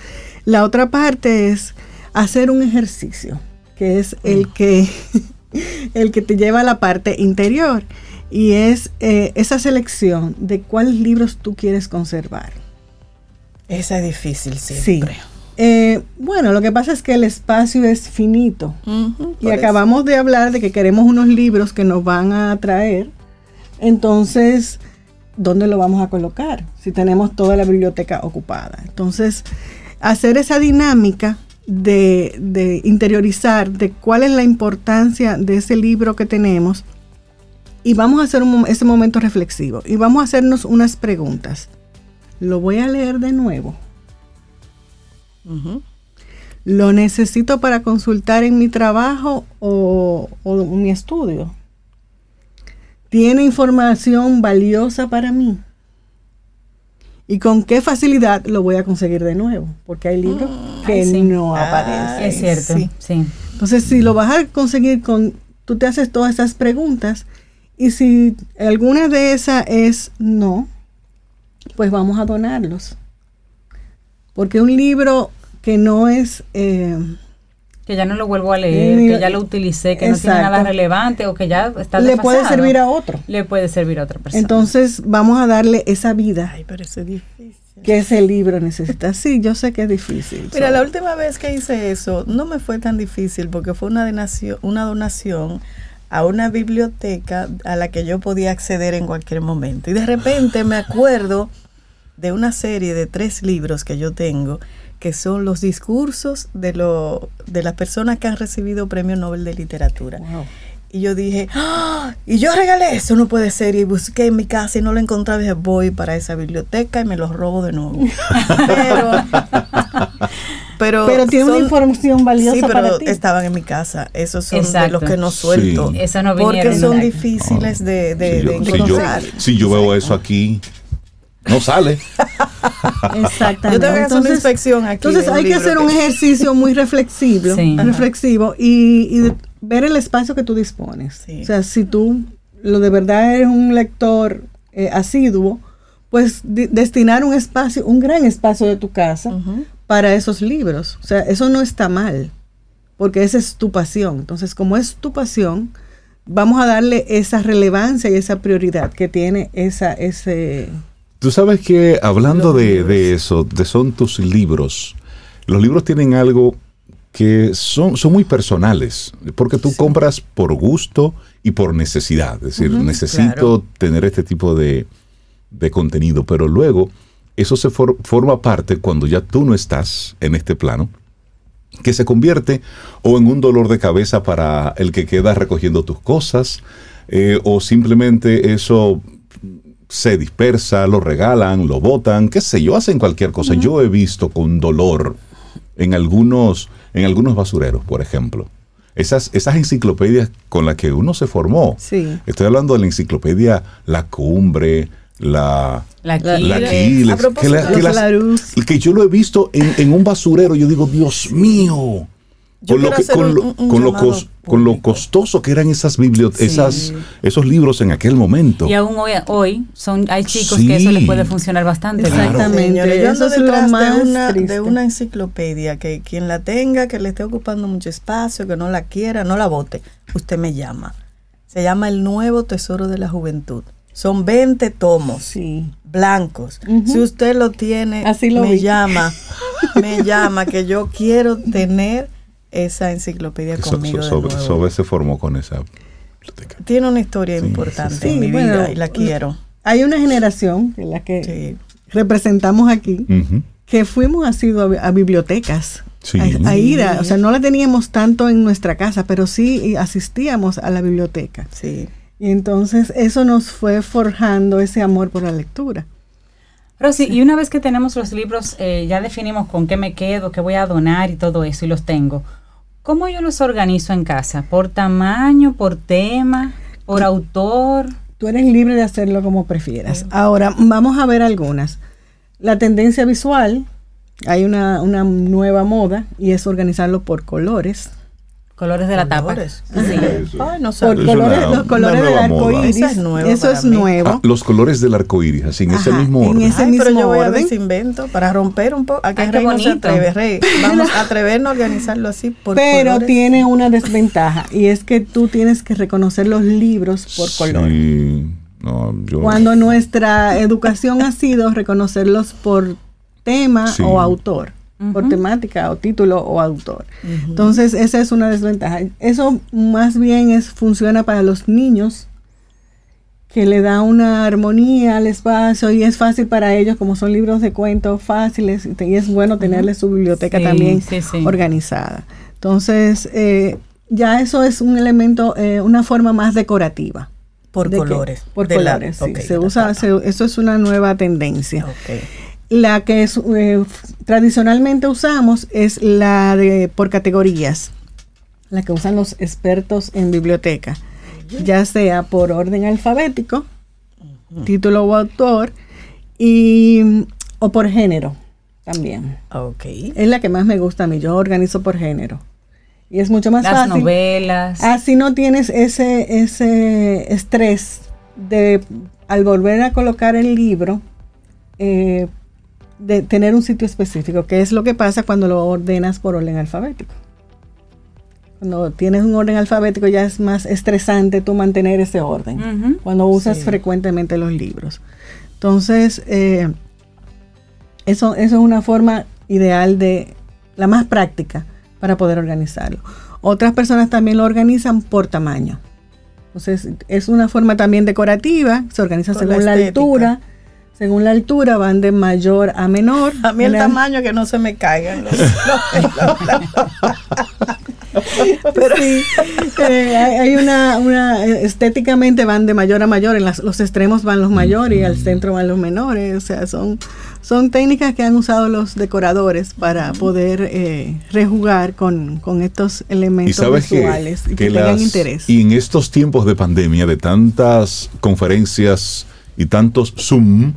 la otra parte es hacer un ejercicio, que es el que, el que te lleva a la parte interior, y es eh, esa selección de cuáles libros tú quieres conservar.
Esa es difícil siempre. Sí.
Eh, bueno, lo que pasa es que el espacio es finito. y acabamos de hablar de que queremos unos libros que nos van a atraer. Entonces, ¿dónde lo vamos a colocar? Si tenemos toda la biblioteca ocupada. Entonces, hacer esa dinámica de, interiorizar de cuál es la importancia de ese libro que tenemos y vamos a hacer ese momento reflexivo y vamos a hacernos unas preguntas. ¿Lo voy a leer de nuevo? ¿Lo necesito para consultar en mi trabajo o, o mi estudio? ¿Tiene información valiosa para mí? y con qué facilidad lo voy a conseguir de nuevo, porque hay libros mm, que no aparecen.
Es cierto, sí.
Entonces, si lo vas a conseguir con, tú te haces todas esas preguntas y si alguna de esas es no, pues vamos a donarlos. Porque un libro que no es... Eh,
que ya no lo vuelvo a leer, que ya lo utilicé, que no tiene nada relevante o que ya está
Le puede servir a otro.
Le puede servir a otra persona.
Entonces vamos a darle esa vida.
Ay, pero eso es difícil.
Que ese libro necesita. Sí, yo sé que es difícil.
Mira, la última vez que hice eso no me fue tan difícil porque fue una donación, una donación a una biblioteca a la que yo podía acceder en cualquier momento. Y de repente me acuerdo de una serie de tres libros que yo tengo que son los discursos de, lo, de las personas que han recibido premio Nobel de Literatura. Y yo dije, ¡Ah! y yo regalé eso, no puede ser. Y busqué en mi casa y no lo encontraba. Y dije, voy para esa biblioteca y me los robo de nuevo. pero, pero,
pero tiene una información valiosa sí, pero para ti.
estaban en mi casa. Esos son de los que no suelto.
Eso no
porque son difíciles de, de,
si encontrar. Si yo, veo eso aquí, no sale.
Exactamente.
Yo tengo que hacer una inspección aquí.
Entonces hay que hacer un ejercicio muy reflexivo, reflexivo y, y, ver el espacio que tú dispones. O sea, si tú lo de verdad eres un lector eh, asiduo, pues destinar un espacio, un gran espacio de tu casa para esos libros. O sea, eso no está mal, porque esa es tu pasión. Entonces, como es tu pasión, vamos a darle esa relevancia y esa prioridad que tiene esa, ese...
Tú sabes que hablando de, de, eso, de son tus libros, los libros tienen algo que son, son muy personales, porque tú compras por gusto y por necesidad. Es decir, necesito tener este tipo de, de contenido, pero luego eso se forma parte cuando ya tú no estás en este plano, que se convierte o en un dolor de cabeza para el que queda recogiendo tus cosas, eh, o simplemente eso se dispersa, lo regalan, lo botan, qué sé yo, hacen cualquier cosa. Yo he visto con dolor en algunos, en algunos basureros, por ejemplo. Esas, esas enciclopedias con las que uno se formó.
Sí.
Estoy hablando de la enciclopedia La Cumbre, la,
la,
que, que, yo lo he visto en, un basurero, yo digo, Dios mío, con lo, que, con, lo, con, lo costoso que eran esas bibliotecas, esos libros en aquel momento.
Y aún hoy, hoy son, hay chicos que eso les puede funcionar bastante.
Exactamente. yo ando detrás de una, de una enciclopedia que quien la tenga, que le esté ocupando mucho espacio, que no la quiera, no la vote, usted me llama. Se llama El Nuevo Tesoro de la Juventud. Son 20 tomos blancos. Si usted lo tiene,
Así
me llama, me llama que yo quiero tener esa enciclopedia conmigo.
sobre, se formó con esa
biblioteca. Tiene una historia importante en mi vida y la quiero.
Hay una generación en la que representamos aquí que fuimos así a, a bibliotecas. A, a, ir o sea, no la teníamos tanto en nuestra casa, pero sí asistíamos a la biblioteca.
Sí.
Y entonces eso nos fue forjando ese amor por la lectura.
Rosy, y una vez que tenemos los libros, eh, ya definimos con qué me quedo, qué voy a donar y todo eso, y los tengo. ¿Cómo yo los organizo en casa? ¿Por tamaño, por tema, por autor?
Tú eres libre de hacerlo como prefieras. Ahora, vamos a ver algunas. La tendencia visual, hay una, una nueva moda y es organizarlo por colores.
Colores de la tapa.
Sí. Ay, no sé. colores, los colores del arco iris. Eso es nuevo. Eso es nuevo.
Ah, los colores del arco iris, así en ese mismo orden.
En ese mismo
pero yo
voy orden.
a ver invento para romper un poco. A no se atreve, Rey. Vamos a atrevernos a organizarlo así por
Pero tiene una desventaja y es que tú tienes que reconocer los libros por color.
Sí. No, yo...
Cuando nuestra educación ha sido reconocerlos por tema o autor por temática o título o autor. Entonces, esa es una desventaja. Eso más bien es, funciona para los niños, que le da una armonía al espacio y es fácil para ellos, como son libros de cuentos fáciles, y es bueno tenerle su biblioteca también organizada. Entonces, eh, ya eso es un elemento, eh, una forma más decorativa.
Por colores.
por colores, sí. se usa, eso es una nueva tendencia. La que es, eh, tradicionalmente usamos es la de por categorías, la que usan los expertos en biblioteca, ya sea por orden alfabético, título o autor, y, o por género también.
Okay.
Es la que más me gusta a mí, yo organizo por género. Y es mucho más
Las
fácil.
novelas.
Así no tienes ese, ese estrés de al volver a colocar el libro, eh, de tener un sitio específico, que es lo que pasa cuando lo ordenas por orden alfabético. Cuando tienes un orden alfabético ya es más estresante tú mantener ese orden, cuando usas frecuentemente los libros. Entonces, eh, eso, eso es una forma ideal de, la más práctica para poder organizarlo. Otras personas también lo organizan por tamaño. Entonces, es una forma también decorativa, se organiza según la altura según la altura van de mayor a menor.
A mí el tamaño que no se me caigan los,
Pero sí, eh, hay una, una, estéticamente van de mayor a mayor, en los extremos van los mayores y al centro van los menores, o sea, son, son técnicas que han usado los decoradores para poder eh, rejugar con, estos elementos visuales
y que, tengan interés. Y en estos tiempos de pandemia, de tantas conferencias y tantos Zoom,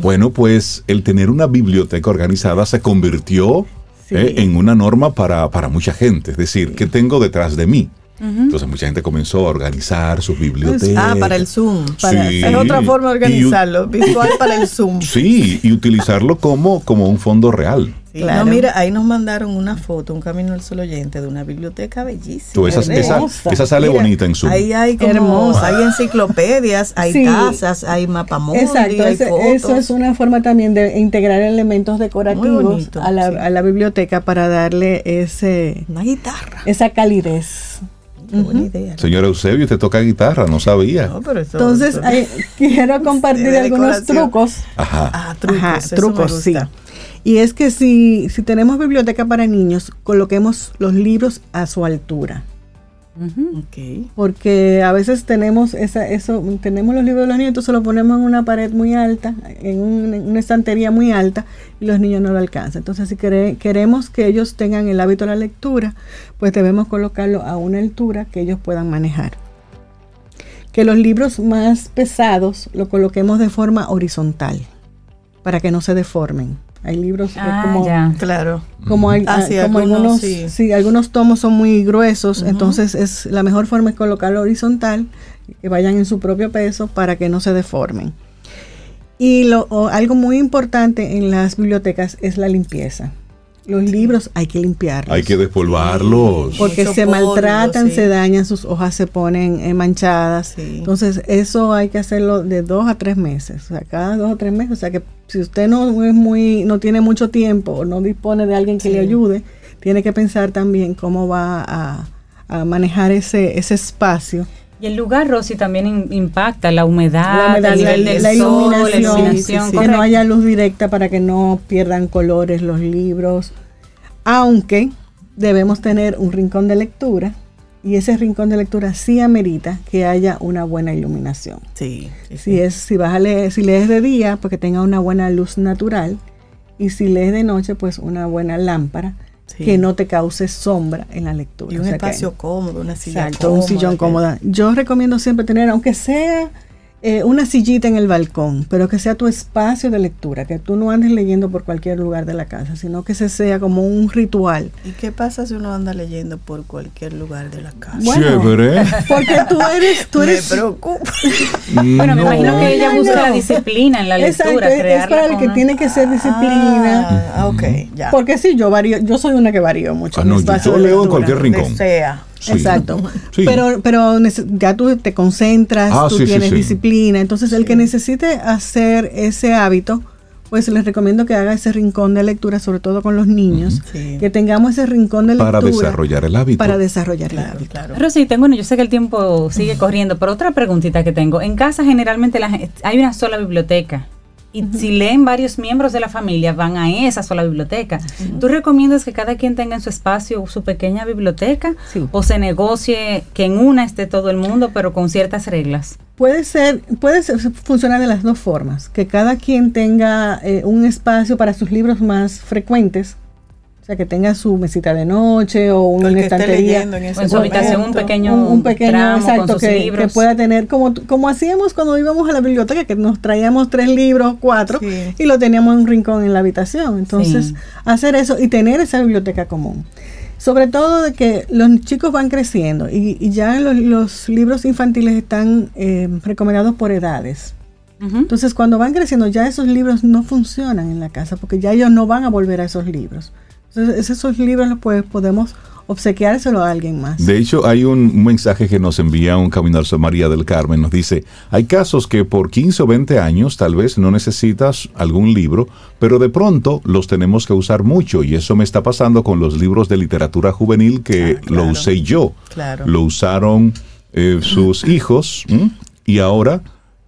bueno, pues el tener una biblioteca organizada se convirtió eh, en una norma para, para mucha gente. Es decir, ¿qué tengo detrás de mí? Entonces mucha gente comenzó a organizar sus bibliotecas.
Ah, para el Zoom. es otra forma de organizarlo, visual para el Zoom.
Sí, y utilizarlo como, como un fondo real.
No, mira, ahí nos mandaron una foto, un camino al sol oyente de una biblioteca bellísima.
esa, sale bonita en Zoom.
Ahí hay como, hay enciclopedias, hay tazas, hay mapamundi, Exacto, hay
eso es una forma también de integrar elementos decorativos a, la, a la biblioteca para darle ese
una guitarra.
Esa calidez.
Señor Eusebio, te toca guitarra, no sabía.
Entonces, quiero compartir algunos trucos.
Ajá.
Ah, trucos, trucos, sí. Y es que si, si tenemos biblioteca para niños, coloquemos los libros a su altura. Porque a veces tenemos esa, eso, tenemos los libros de los niños, entonces lo ponemos en una pared muy alta, en, una estantería muy alta, y los niños no lo alcanzan. Entonces, si queremos que ellos tengan el hábito de la lectura, pues debemos colocarlo a una altura que ellos puedan manejar. Que los libros más pesados lo coloquemos de forma horizontal, para que no se deformen. Hay libros
ah, como, claro.
como, hay, ah, como algunos, sí. algunos tomos son muy gruesos, entonces es la mejor forma es colocarlo horizontal, que vayan en su propio peso para que no se deformen. Y lo, algo muy importante en las bibliotecas es la limpieza. Los libros hay que limpiarlos.
Hay que despolvarlos.
Porque se maltratan, se dañan, sus hojas se ponen eh, manchadas. Entonces, eso hay que hacerlo de dos a tres meses. O sea, cada dos o tres meses. O sea, que si usted no es muy, no tiene mucho tiempo o no dispone de alguien que le ayude, tiene que pensar también cómo va a, manejar ese, ese espacio.
Y el lugar, Rosy, también impacta la humedad, la, iluminación,
que no haya luz directa para que no pierdan colores los libros. Aunque debemos tener un rincón de lectura y ese rincón de lectura sí amerita que haya una buena iluminación.
Sí.
Si es si vas a leer, si lees de día, pues que tenga una buena luz natural y si lees de noche, pues una buena lámpara que no te cause sombra en la lectura.
Y un espacio cómodo, una silla
exacto, un sillón cómoda. Yo recomiendo siempre tener, aunque sea eh, una sillita en el balcón, pero que sea tu espacio de lectura, que tú no andes leyendo por cualquier lugar de la casa, sino que se sea como un ritual.
¿Y qué pasa si uno anda leyendo por cualquier lugar de la casa?
Bueno, porque tú eres... Tú eres
me preocupa.
bueno, me imagino que ella busca la disciplina en la lectura.
Exacto, es para el que tiene que ser disciplina.
Ah, ok, ya.
Porque sí, yo varío, yo soy una que varío mucho.
Ah, no, yo, leo en cualquier rincón.
Sea.
Exacto. Pero, pero ya tú te concentras, ah, tú tienes disciplina. Entonces, el que necesite hacer ese hábito, pues les recomiendo que haga ese rincón de lectura, sobre todo con los niños, que tengamos ese rincón de lectura.
Para desarrollar el hábito.
Para desarrollar el hábito. Claro.
Pero tengo, bueno, yo sé que el tiempo sigue corriendo, pero otra preguntita que tengo. En casa generalmente la, hay una sola biblioteca. Y si leen varios miembros de la familia, van a esa sola biblioteca. ¿Tú recomiendas que cada quien tenga en su espacio su pequeña biblioteca? ¿O se negocie que en una esté todo el mundo, pero con ciertas reglas?
Puede ser, puede funcionar de las dos formas. Que cada quien tenga eh, un espacio para sus libros más frecuentes, o sea, que tenga su mesita de noche o una estantería.
En, su habitación un pequeño,
un, pequeño exacto, que, que, pueda tener, como, como hacíamos cuando íbamos a la biblioteca, que nos traíamos tres libros, cuatro, y lo teníamos en un rincón en la habitación. Entonces, hacer eso y tener esa biblioteca común. Sobre todo de que los chicos van creciendo y, ya los, libros infantiles están eh, recomendados por edades. Entonces, cuando van creciendo, ya esos libros no funcionan en la casa porque ya ellos no van a volver a esos libros. Entonces, esos libros los pues, podemos obsequiárselo a alguien más.
De hecho, hay un mensaje que nos envía un Caminar María del Carmen. Nos dice, hay casos que por 15 o 20 años tal vez no necesitas algún libro, pero de pronto los tenemos que usar mucho y eso me está pasando con los libros de literatura juvenil que ah, lo usé yo.
Claro.
Lo usaron eh, sus hijos y ahora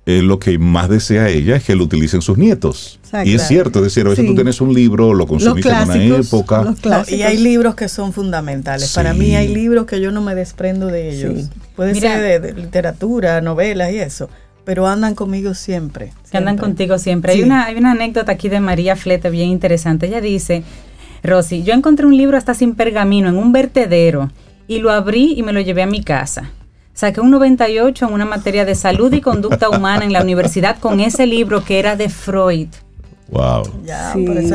eh, lo que más desea ella es que lo utilicen sus nietos. y es cierto, es decir, a veces tú tienes un libro, lo consumiste en una época.
y hay libros que son fundamentales. Para mí hay libros que yo no me desprendo de ellos. Puede ser de, literatura, novelas y eso. pero andan conmigo siempre.
Que andan contigo siempre. Hay, una, hay una anécdota aquí de María Flete bien interesante. Ella dice, Rosy, yo encontré un libro hasta sin pergamino en un vertedero y lo abrí y me lo llevé a mi casa. Saqué un 98 en una materia de salud y conducta humana en la universidad con ese libro que era de Freud.
Wow.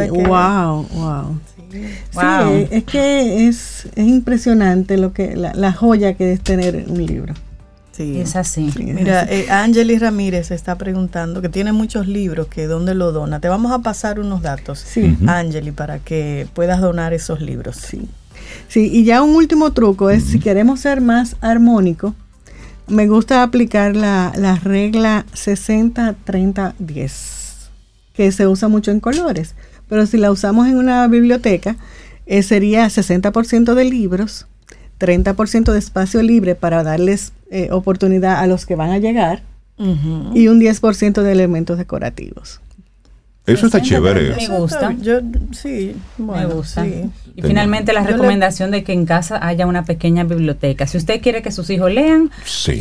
wow, wow. Sí. es que es, impresionante lo que la, joya que es tener un libro.
Sí. Es así.
Mira, eh, Angeli Ramírez está preguntando que tiene muchos libros, que dónde lo dona. Te vamos a pasar unos datos, sí. Angeli, para que puedas donar esos libros.
Sí. Sí, y ya un último truco es si queremos ser más armónico, me gusta aplicar la, regla 60-30-10, que se usa mucho en colores, pero si la usamos en una biblioteca, eh, sería 60% de libros, 30% de espacio libre para darles eh, oportunidad a los que van a llegar y un 10% de elementos decorativos.
Eso está chévere.
Me gusta.
Yo, sí, me gusta.
Y finalmente la recomendación de que en casa haya una pequeña biblioteca. Si usted quiere que sus hijos lean,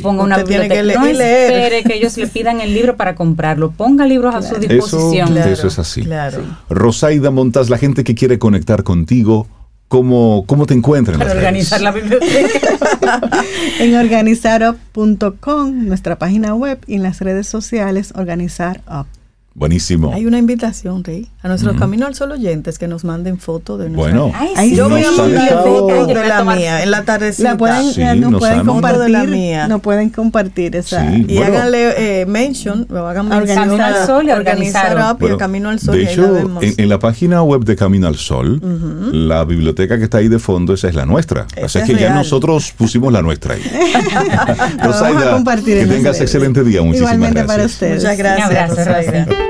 ponga una biblioteca. no espere que ellos le pidan el libro para comprarlo. Ponga libros a su disposición.
Eso, es así. Claro. Rosaida Montas, la gente que quiere conectar contigo, ¿Cómo, ¿Cómo te encuentran?
Para organizar la biblioteca.
en organizarup.com, nuestra página web y en las redes sociales Organizar Up.
Buenísimo.
Hay una invitación, Rey, a nuestros Camino al Sol oyentes que nos manden fotos de
nuestra
Bueno, yo voy a mandar fotos de la mía en la tardecita.
La pueden, sí, no pueden compartir, de la mía. No pueden compartir esa.
y háganle eh, mention, lo hagan
organizar al Sol y organizar,
organizar Camino al Sol.
De hecho, en, la página web de Camino al Sol, la biblioteca que está ahí de fondo, esa es la nuestra. o sea que ya nosotros pusimos la nuestra ahí. Rosaida, que tengas excelente día. Muchísimas
Igualmente
gracias.
para ustedes.
Muchas gracias, Rosaida